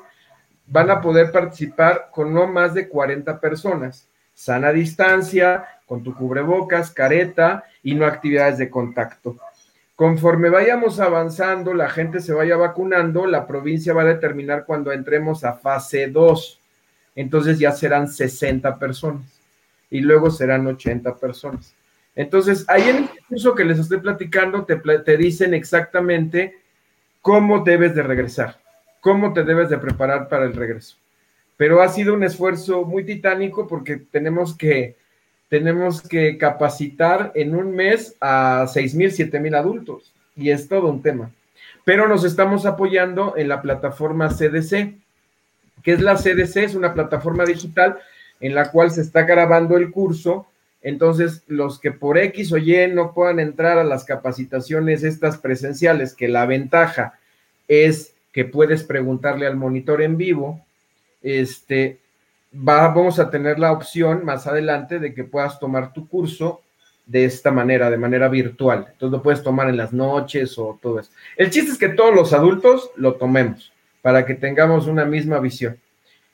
van a poder participar con no más de 40 personas. Sana distancia, con tu cubrebocas, careta y no actividades de contacto. Conforme vayamos avanzando, la gente se vaya vacunando, la provincia va a determinar cuando entremos a fase 2. Entonces ya serán 60 personas y luego serán 80 personas. Entonces, ahí en el curso que les estoy platicando, te, te dicen exactamente cómo debes de regresar, cómo te debes de preparar para el regreso. Pero ha sido un esfuerzo muy titánico porque tenemos que, tenemos que capacitar en un mes a 6 mil, 7 mil adultos y es todo un tema. Pero nos estamos apoyando en la plataforma CDC. que es la CDC? Es una plataforma digital en la cual se está grabando el curso. Entonces, los que por X o Y no puedan entrar a las capacitaciones estas presenciales, que la ventaja es que puedes preguntarle al monitor en vivo, este, vamos a tener la opción más adelante de que puedas tomar tu curso de esta manera, de manera virtual. Entonces lo puedes tomar en las noches o todo eso. El chiste es que todos los adultos lo tomemos para que tengamos una misma visión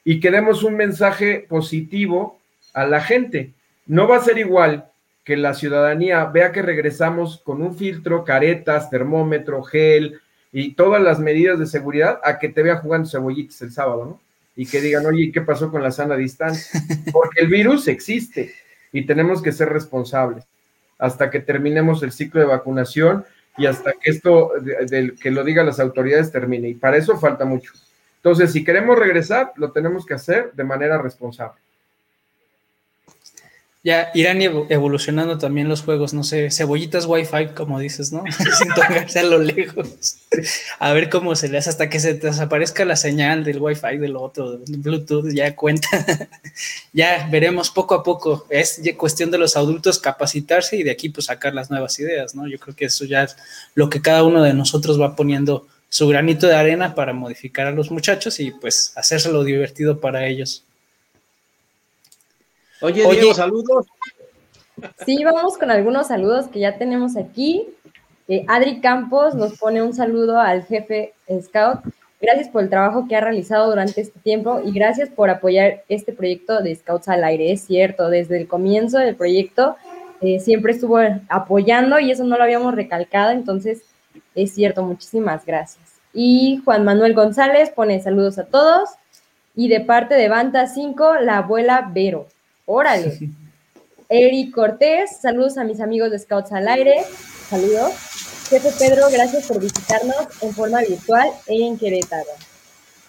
y que demos un mensaje positivo a la gente. No va a ser igual que la ciudadanía vea que regresamos con un filtro, caretas, termómetro, gel, y todas las medidas de seguridad a que te vea jugando cebollitas el sábado, ¿no? Y que digan, oye, ¿qué pasó con la sana distancia? Porque el virus existe y tenemos que ser responsables hasta que terminemos el ciclo de vacunación y hasta que esto, que lo digan las autoridades, termine. Y para eso falta mucho. Entonces, si queremos regresar, lo tenemos que hacer de manera responsable ya irán evolucionando también los juegos, no sé, cebollitas Wi-Fi, como dices, ¿no? Sin tocarse a lo lejos. A ver cómo se le hace hasta que se desaparezca la señal del Wi-Fi del otro, Bluetooth, ya cuenta. ya veremos poco a poco. Es cuestión de los adultos capacitarse y de aquí pues sacar las nuevas ideas, ¿no? Yo creo que eso ya es lo que cada uno de nosotros va poniendo su granito de arena para modificar a los muchachos y pues hacérselo divertido para ellos. Oye, Diego, saludos. Sí, vamos con algunos saludos que ya tenemos aquí. Eh, Adri Campos nos pone un saludo al jefe Scout. Gracias por el trabajo que ha realizado durante este tiempo y gracias por apoyar este proyecto de Scouts al aire. Es cierto, desde el comienzo del proyecto eh, siempre estuvo apoyando y eso no lo habíamos recalcado, entonces es cierto, muchísimas gracias. Y Juan Manuel González pone saludos a todos. Y de parte de Banta 5, la abuela Vero. Órale. Eric Cortés, saludos a mis amigos de Scouts al Aire. Saludos. Jefe Pedro, gracias por visitarnos en forma virtual en Querétaro.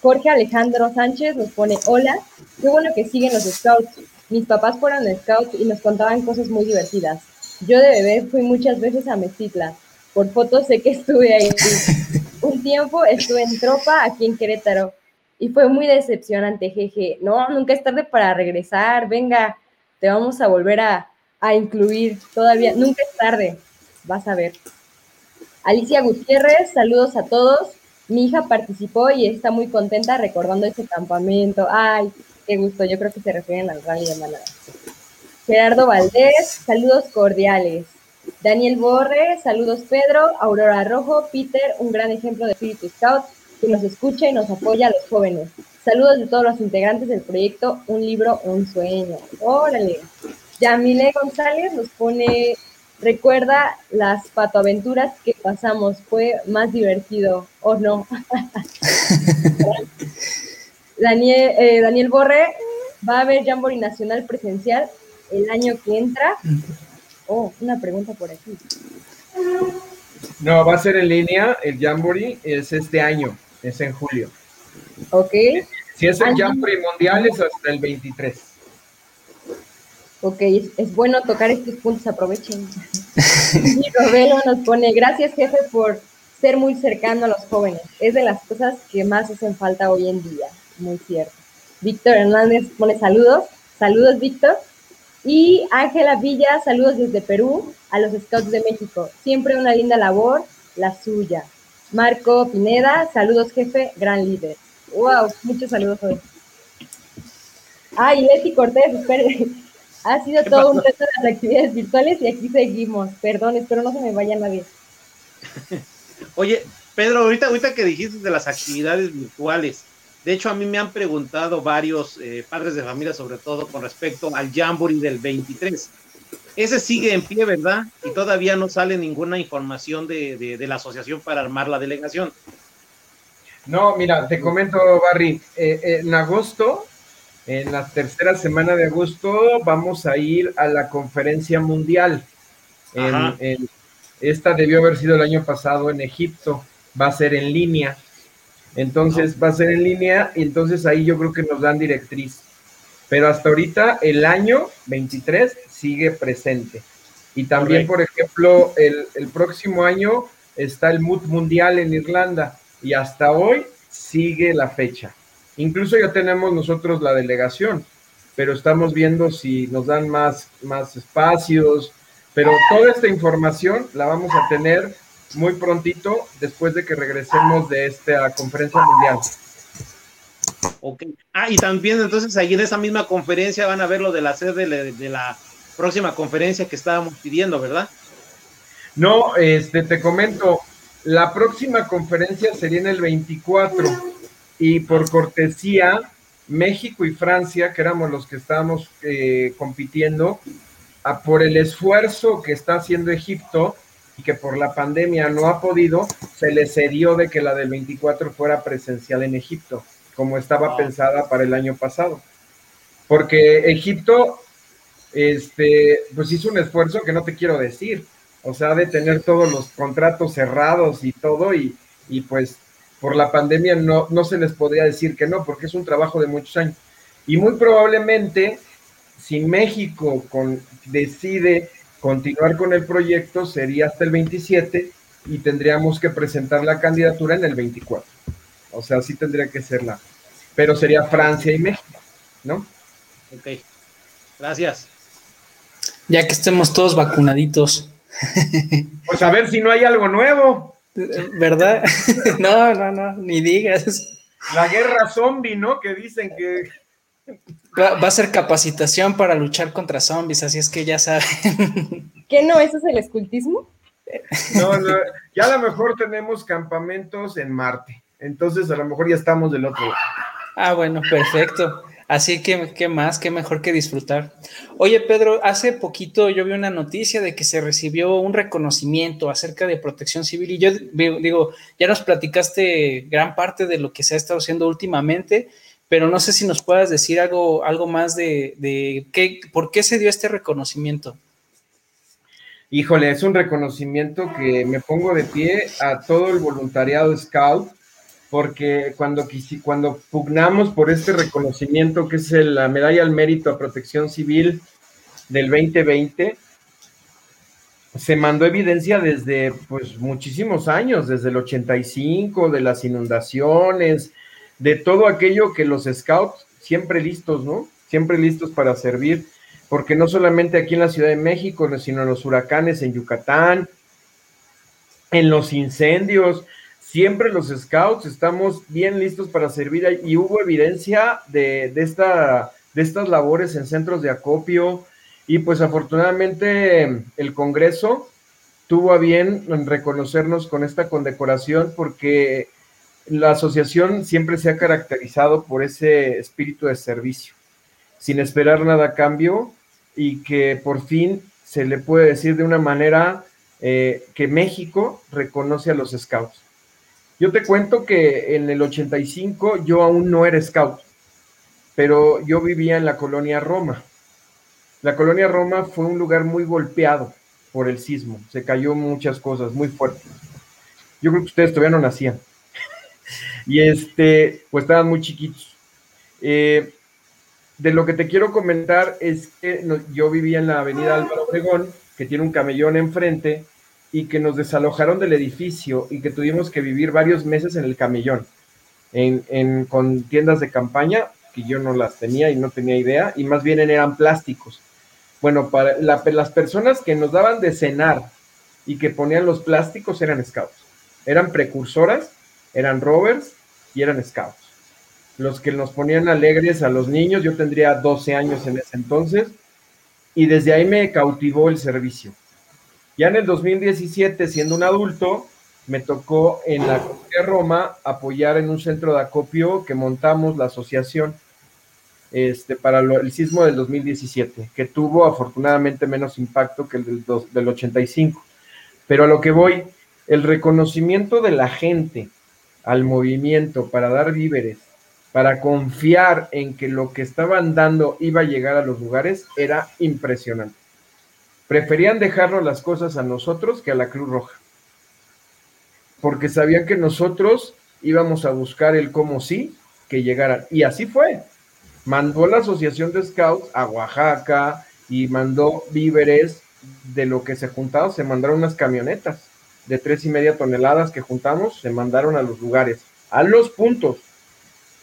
Jorge Alejandro Sánchez nos pone hola. Qué bueno que siguen los Scouts. Mis papás fueron Scouts y nos contaban cosas muy divertidas. Yo de bebé fui muchas veces a Mestitla. Por fotos sé que estuve ahí. Un tiempo estuve en tropa aquí en Querétaro y fue muy decepcionante, jeje. No, nunca es tarde para regresar, venga, te vamos a volver a, incluir todavía, nunca es tarde, vas a ver. Alicia Gutiérrez, saludos a todos. Mi hija participó y está muy contenta recordando ese campamento. Ay, qué gusto, yo creo que se refieren al rally de Manada. Gerardo Valdés, saludos cordiales. Daniel Borre, saludos Pedro. Aurora Rojo, Peter, un gran ejemplo de Espíritu Scout que nos escucha y nos apoya a los jóvenes. Saludos de todos los integrantes del proyecto Un libro, un sueño. Órale. Yamile González nos pone, recuerda las patoaventuras que pasamos, fue más divertido, ¿o no? Daniel, eh, Daniel Borre, va a haber Jamboree Nacional presencial el año que entra. Oh, una pregunta por aquí. No, va a ser en línea, el Jamboree es este año es en julio. Ok. Si es el Jamboree Mundial es hasta el 23. Ok, es, bueno tocar estos puntos, aprovechen. y Robelo nos pone, gracias jefe por ser muy cercano a los jóvenes. Es de las cosas que más hacen falta hoy en día. Muy cierto. Víctor Hernández pone saludos. Saludos, Víctor. Y Ángela Villa, saludos desde Perú a los Scouts de México. Siempre una linda labor, la suya. Marco Pineda, saludos jefe, gran líder. Wow, muchos saludos hoy. Ah, y Leti Cortés, espere. Ha sido todo un reto de las actividades virtuales y aquí seguimos. Perdón, espero no se me vaya nadie. Oye, Pedro, ahorita, ahorita que dijiste de las actividades virtuales, de hecho a mí me han preguntado varios eh, padres de familia, sobre todo con respecto al Jamboree del 23 ese sigue en pie, ¿verdad? Y todavía no sale ninguna información de, la asociación para armar la delegación. No, mira, te comento, Barry, eh, en agosto, en la tercera semana de agosto, vamos a ir a la conferencia mundial. esta debió haber sido el año pasado en Egipto, va a ser en línea. Entonces va a ser en línea y entonces ahí yo creo que nos dan directriz. Pero hasta ahorita, el año 23 sigue presente. Y también, por ejemplo, el, el, próximo año está el MUT Mundial en Irlanda y hasta hoy sigue la fecha. Incluso ya tenemos nosotros la delegación, pero estamos viendo si nos dan más, más espacios, pero toda esta información la vamos a tener muy prontito después de que regresemos de esta conferencia mundial. Ok. Ah, y también entonces ahí en esa misma conferencia van a ver lo de la sede de la próxima conferencia que estábamos pidiendo, ¿verdad? No, este, te comento, la próxima conferencia sería en el 24 y por cortesía, México y Francia, que éramos los que estábamos eh, compitiendo, por el esfuerzo que está haciendo Egipto y que por la pandemia no ha podido, se le cedió de que la del 24 fuera presencial en Egipto, como estaba pensada para el año pasado. Porque Egipto, este, pues hizo un esfuerzo que no te quiero decir, o sea, de tener todos los contratos cerrados y todo, y, y pues por la pandemia no, no se les podría decir que no, porque es un trabajo de muchos años. Y muy probablemente, si México decide continuar con el proyecto, sería hasta el 27 y tendríamos que presentar la candidatura en el 24. O sea, sí tendría que ser la. Pero sería Francia y México, ¿no? Ok. Gracias. Ya que estemos todos vacunaditos. Pues a ver si no hay algo nuevo. ¿Verdad? No, no, no, ni digas. La guerra zombie, ¿no? Que dicen que. Va, va a ser capacitación para luchar contra zombies, así es que ya saben. ¿Qué no? ¿Eso es el escultismo? No, no, ya a lo mejor tenemos campamentos en Marte. Entonces a lo mejor ya estamos del otro lado. Ah, bueno, perfecto. Así que, ¿qué más? ¿Qué mejor que disfrutar? Oye, Pedro, hace poquito yo vi una noticia de que se recibió un reconocimiento acerca de protección civil y yo digo, ya nos platicaste gran parte de lo que se ha estado haciendo últimamente, pero no sé si nos puedas decir algo, algo más de, de qué, por qué se dio este reconocimiento. Híjole, es un reconocimiento que me pongo de pie a todo el voluntariado Scout, porque cuando, cuando pugnamos por este reconocimiento, que es la Medalla al Mérito a Protección Civil del 2020, se mandó evidencia desde pues muchísimos años, desde el 85, de las inundaciones, de todo aquello que los scouts siempre listos, ¿no? Siempre listos para servir porque no solamente aquí en la Ciudad de México, sino en los huracanes en Yucatán, en los incendios, siempre los scouts estamos bien listos para servir y hubo evidencia de, de, esta, de estas labores en centros de acopio y pues afortunadamente el Congreso tuvo a bien reconocernos con esta condecoración porque la asociación siempre se ha caracterizado por ese espíritu de servicio, sin esperar nada a cambio y que por fin se le puede decir de una manera eh, que México reconoce a los scouts. Yo te cuento que en el 85 yo aún no era scout, pero yo vivía en la colonia Roma. La colonia Roma fue un lugar muy golpeado por el sismo, se cayó muchas cosas muy fuertes. Yo creo que ustedes todavía no nacían. y este, pues estaban muy chiquitos. Eh, de lo que te quiero comentar es que yo vivía en la avenida Álvaro Obregón, que tiene un camellón enfrente, y que nos desalojaron del edificio y que tuvimos que vivir varios meses en el camellón, en, con tiendas de campaña, que yo no las tenía y no tenía idea, y más bien eran plásticos. Bueno, para las personas que nos daban de cenar y que ponían los plásticos eran scouts. Eran precursoras, eran rovers y eran scouts los que nos ponían alegres a los niños. Yo tendría 12 años en ese entonces y desde ahí me cautivó el servicio. Ya en el 2017, siendo un adulto, me tocó en la de Roma apoyar en un centro de acopio que montamos la asociación este, para el sismo del 2017, que tuvo afortunadamente menos impacto que el del, del 85. Pero a lo que voy, el reconocimiento de la gente al movimiento para dar víveres, para confiar en que lo que estaban dando iba a llegar a los lugares era impresionante. Preferían dejarnos las cosas a nosotros que a la Cruz Roja, porque sabían que nosotros íbamos a buscar el cómo sí que llegaran. Y así fue. Mandó la Asociación de Scouts a Oaxaca y mandó víveres de lo que se juntaba, se mandaron unas camionetas de tres y media toneladas que juntamos, se mandaron a los lugares, a los puntos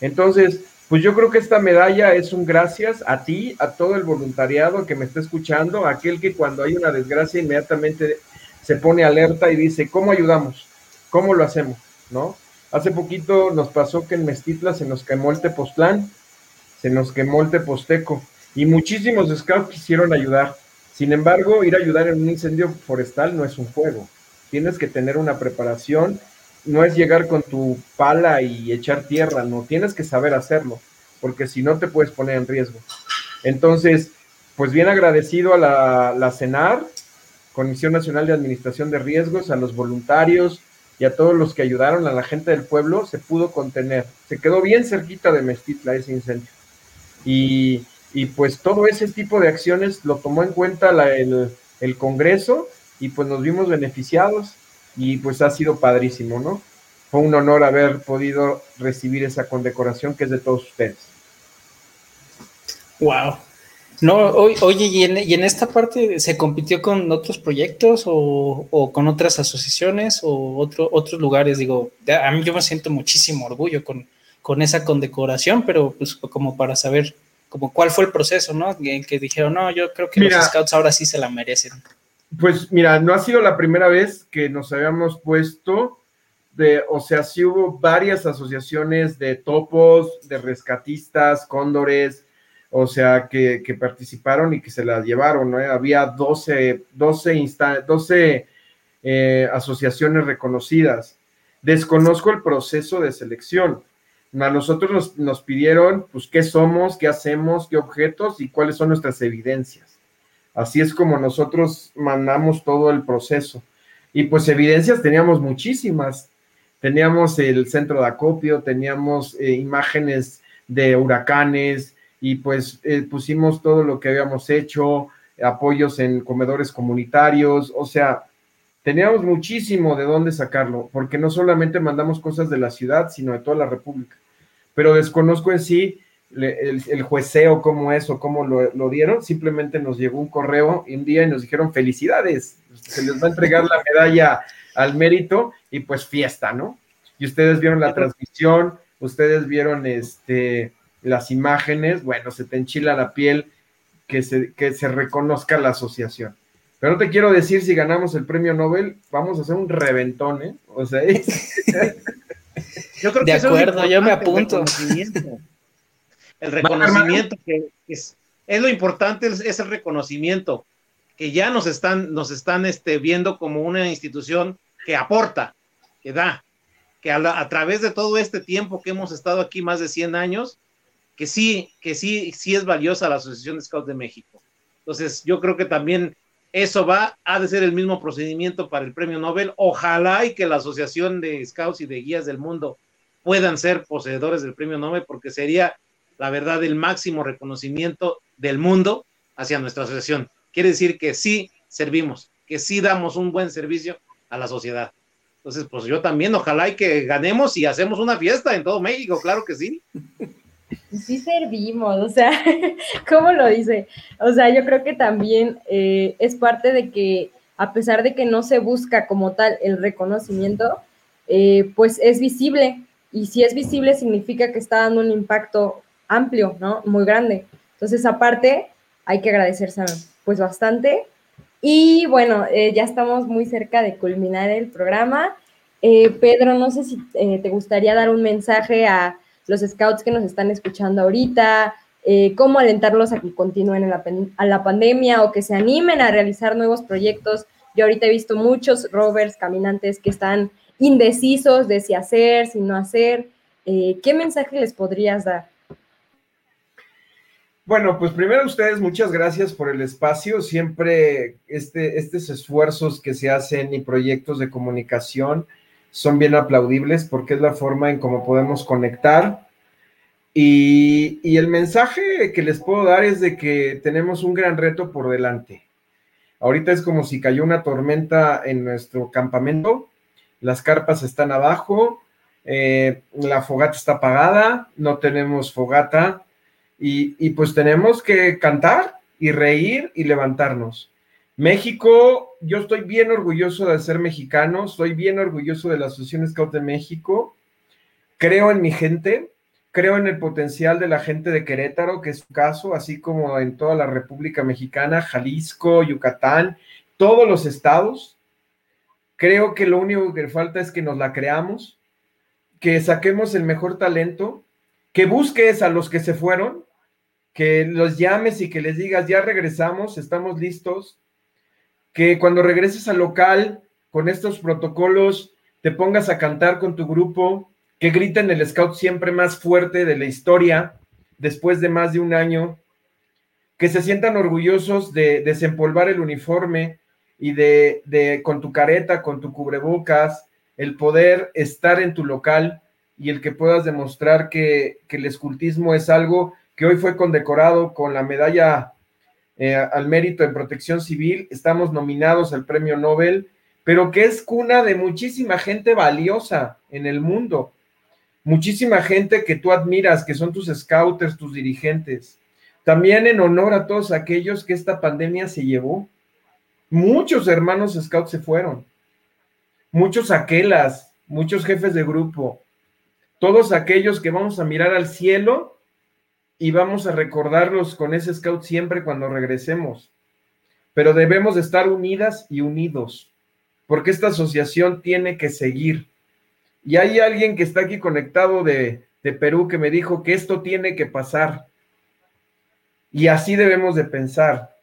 entonces, pues yo creo que esta medalla es un gracias a ti, a todo el voluntariado que me está escuchando, aquel que cuando hay una desgracia inmediatamente se pone alerta y dice, ¿cómo ayudamos? ¿Cómo lo hacemos? ¿No? Hace poquito nos pasó que en Mestitla se nos quemó el Tepoztlán, se nos quemó el Teposteco y muchísimos scouts quisieron ayudar. Sin embargo, ir a ayudar en un incendio forestal no es un juego. Tienes que tener una preparación no es llegar con tu pala y echar tierra, no, tienes que saber hacerlo, porque si no te puedes poner en riesgo. Entonces, pues bien agradecido a la, la CENAR, Comisión Nacional de Administración de Riesgos, a los voluntarios, y a todos los que ayudaron, a la gente del pueblo, se pudo contener. Se quedó bien cerquita de Mestitla ese incendio. Y, pues todo ese tipo de acciones lo tomó en cuenta el, el Congreso y pues nos vimos beneficiados y pues ha sido padrísimo, ¿no? Fue un honor haber podido recibir esa condecoración que es de todos ustedes. Wow. No, oye, ¿y en, esta parte se compitió con otros proyectos o, con otras asociaciones o otro, otros lugares? Digo, a mí yo me siento muchísimo orgullo con, con esa condecoración, pero pues como para saber como cuál fue el proceso, ¿no? En que dijeron, no, yo creo que los scouts ahora sí se la merecen. Pues mira, no ha sido la primera vez que nos habíamos puesto de, o sea, sí hubo varias asociaciones de topos, de rescatistas, cóndores, o sea, que, participaron y que se la llevaron, ¿no? Había 12, 12, 12 eh, asociaciones reconocidas. Desconozco el proceso de selección. A nosotros nos, nos pidieron, pues, qué somos, qué hacemos, qué objetos y cuáles son nuestras evidencias. Así es como nosotros mandamos todo el proceso. Y pues evidencias teníamos muchísimas. Teníamos el centro de acopio, teníamos eh, imágenes de huracanes y pues eh, pusimos todo lo que habíamos hecho, apoyos en comedores comunitarios, o sea, teníamos muchísimo de dónde sacarlo, porque no solamente mandamos cosas de la ciudad, sino de toda la República. Pero desconozco en sí el, jueceo, cómo es o cómo lo, dieron, simplemente nos llegó un correo un día y nos dijeron felicidades, se les va a entregar la medalla al mérito y pues fiesta, ¿no? Y ustedes vieron la transmisión, ustedes vieron este, las imágenes, bueno, se te enchila la piel que se, que se reconozca la asociación. Pero no te quiero decir si ganamos el premio Nobel, vamos a hacer un reventón, ¿eh? O sea, yo creo que de acuerdo, yo me apunto el reconocimiento que es, es lo importante, es, el reconocimiento, que ya nos están, nos están este, viendo como una institución que aporta, que da, que a, través de todo este tiempo que hemos estado aquí, más de 100 años, que sí, que sí, sí es valiosa la Asociación de Scouts de México. Entonces, yo creo que también eso va, ha de ser el mismo procedimiento para el premio Nobel. Ojalá y que la Asociación de Scouts y de Guías del Mundo puedan ser poseedores del premio Nobel, porque sería la verdad, el máximo reconocimiento del mundo hacia nuestra asociación. Quiere decir que sí servimos, que sí damos un buen servicio a la sociedad. Entonces, pues yo también, ojalá y que ganemos y hacemos una fiesta en todo México, claro que sí. Sí servimos, o sea, ¿cómo lo dice? O sea, yo creo que también eh, es parte de que a pesar de que no se busca como tal el reconocimiento, eh, pues es visible. Y si es visible significa que está dando un impacto amplio, ¿no? Muy grande. Entonces, aparte, hay que agradecerse pues bastante. Y bueno, eh, ya estamos muy cerca de culminar el programa. Eh, Pedro, no sé si eh, te gustaría dar un mensaje a los scouts que nos están escuchando ahorita, cómo alentarlos a que continúen en la, a la pandemia o que se animen a realizar nuevos proyectos. Yo ahorita he visto muchos rovers, caminantes que están indecisos de si hacer, si no hacer. ¿Qué mensaje les podrías dar? Bueno, pues primero ustedes, muchas gracias por el espacio. Siempre este, estos esfuerzos que se hacen y proyectos de comunicación son bien aplaudibles porque es la forma en cómo podemos conectar. Y, y el mensaje que les puedo dar es de que tenemos un gran reto por delante. Ahorita es como si cayó una tormenta en nuestro campamento, las carpas están abajo, eh, la fogata está apagada, no tenemos fogata, y, pues tenemos que cantar y reír y levantarnos. México, yo estoy bien orgulloso de ser mexicano, estoy bien orgulloso de la Asociación Scout de México, creo en mi gente, creo en el potencial de la gente de Querétaro, que es su caso, así como en toda la República Mexicana, Jalisco, Yucatán, todos los estados. Creo que lo único que falta es que nos la creamos, que saquemos el mejor talento, que busques a los que se fueron, que los llames y que les digas, ya regresamos, estamos listos, que cuando regreses al local con estos protocolos, te pongas a cantar con tu grupo, que griten el scout siempre más fuerte de la historia, después de más de un año, que se sientan orgullosos de desempolvar el uniforme y de, de con tu careta, con tu cubrebocas, el poder estar en tu local y el que puedas demostrar que, que el escultismo es algo que hoy fue condecorado con la medalla eh, al mérito en protección civil, estamos nominados al premio Nobel, pero que es cuna de muchísima gente valiosa en el mundo, muchísima gente que tú admiras, que son tus scouters, tus dirigentes. También en honor a todos aquellos que esta pandemia se llevó. Muchos hermanos scouts se fueron, muchos aquelas, muchos jefes de grupo, todos aquellos que vamos a mirar al cielo y vamos a recordarlos con ese scout siempre cuando regresemos. Pero debemos de estar unidas y unidos, porque esta asociación tiene que seguir. Y hay alguien que está aquí conectado de, de Perú que me dijo que esto tiene que pasar. Y así debemos de pensar,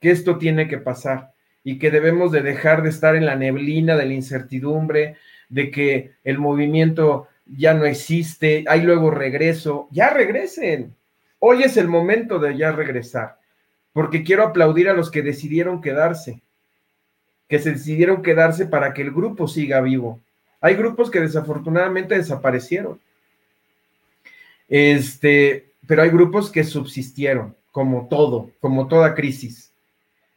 que esto tiene que pasar y que debemos de dejar de estar en la neblina de la incertidumbre, de que el movimiento ya no existe, hay luego regreso, ya regresen, Hoy es el momento de ya regresar, porque quiero aplaudir a los que decidieron quedarse, que se decidieron quedarse para que el grupo siga vivo. Hay grupos que desafortunadamente desaparecieron. Este, pero hay grupos que subsistieron, como todo, como toda crisis.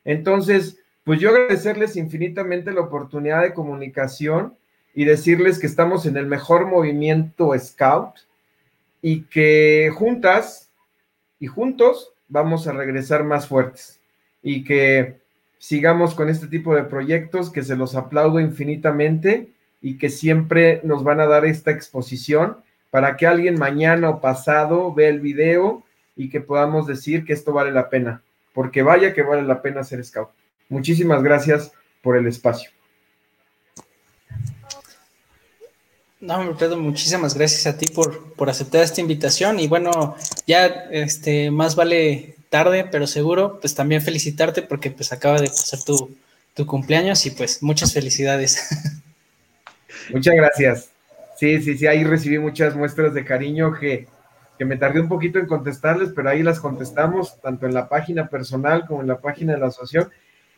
Entonces, pues yo agradecerles infinitamente la oportunidad de comunicación y decirles que estamos en el mejor movimiento Scout y que juntas y juntos vamos a regresar más fuertes y que sigamos con este tipo de proyectos que se los aplaudo infinitamente y que siempre nos van a dar esta exposición para que alguien mañana o pasado vea el video y que podamos decir que esto vale la pena, porque vaya que vale la pena ser scout. Muchísimas gracias por el espacio. No, Pedro, muchísimas gracias a ti por, por aceptar esta invitación y bueno, ya este, más vale tarde, pero seguro, pues también felicitarte porque pues acaba de pasar tu, tu cumpleaños y pues muchas felicidades. Muchas gracias. Sí, sí, sí, ahí recibí muchas muestras de cariño que, que me tardé un poquito en contestarles, pero ahí las contestamos, tanto en la página personal como en la página de la asociación.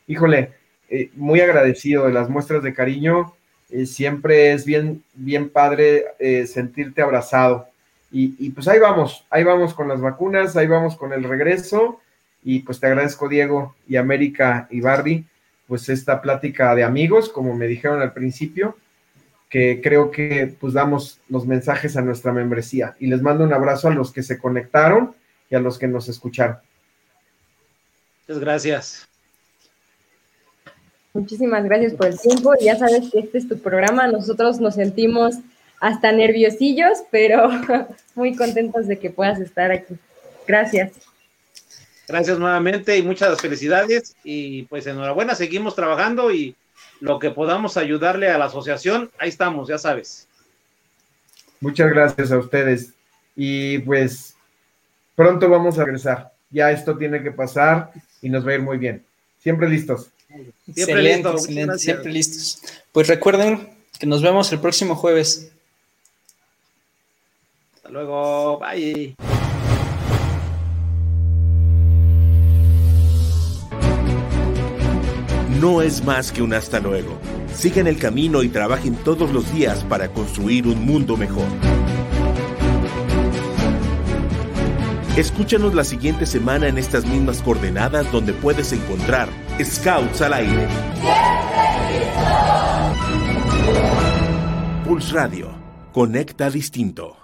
Híjole, eh, muy agradecido de las muestras de cariño siempre es bien, bien padre eh, sentirte abrazado. Y, pues ahí vamos, ahí vamos con las vacunas, ahí vamos con el regreso. Y pues te agradezco, Diego y América y Barry, pues esta plática de amigos, como me dijeron al principio, que creo que pues damos los mensajes a nuestra membresía. Y les mando un abrazo a los que se conectaron y a los que nos escucharon. Muchas gracias. Muchísimas gracias por el tiempo. Ya sabes que este es tu programa. Nosotros nos sentimos hasta nerviosillos, pero muy contentos de que puedas estar aquí. Gracias. Gracias nuevamente y muchas felicidades. Y pues enhorabuena, seguimos trabajando y lo que podamos ayudarle a la asociación, ahí estamos, ya sabes. Muchas gracias a ustedes. Y pues pronto vamos a regresar. Ya esto tiene que pasar y nos va a ir muy bien. Siempre listos. Siempre listos, siempre listos. Pues recuerden que nos vemos el próximo jueves. Hasta luego, bye. No es más que un hasta luego. Sigan el camino y trabajen todos los días para construir un mundo mejor. Escúchanos la siguiente semana en estas mismas coordenadas donde puedes encontrar Scouts al aire. Pulse Radio. Conecta distinto.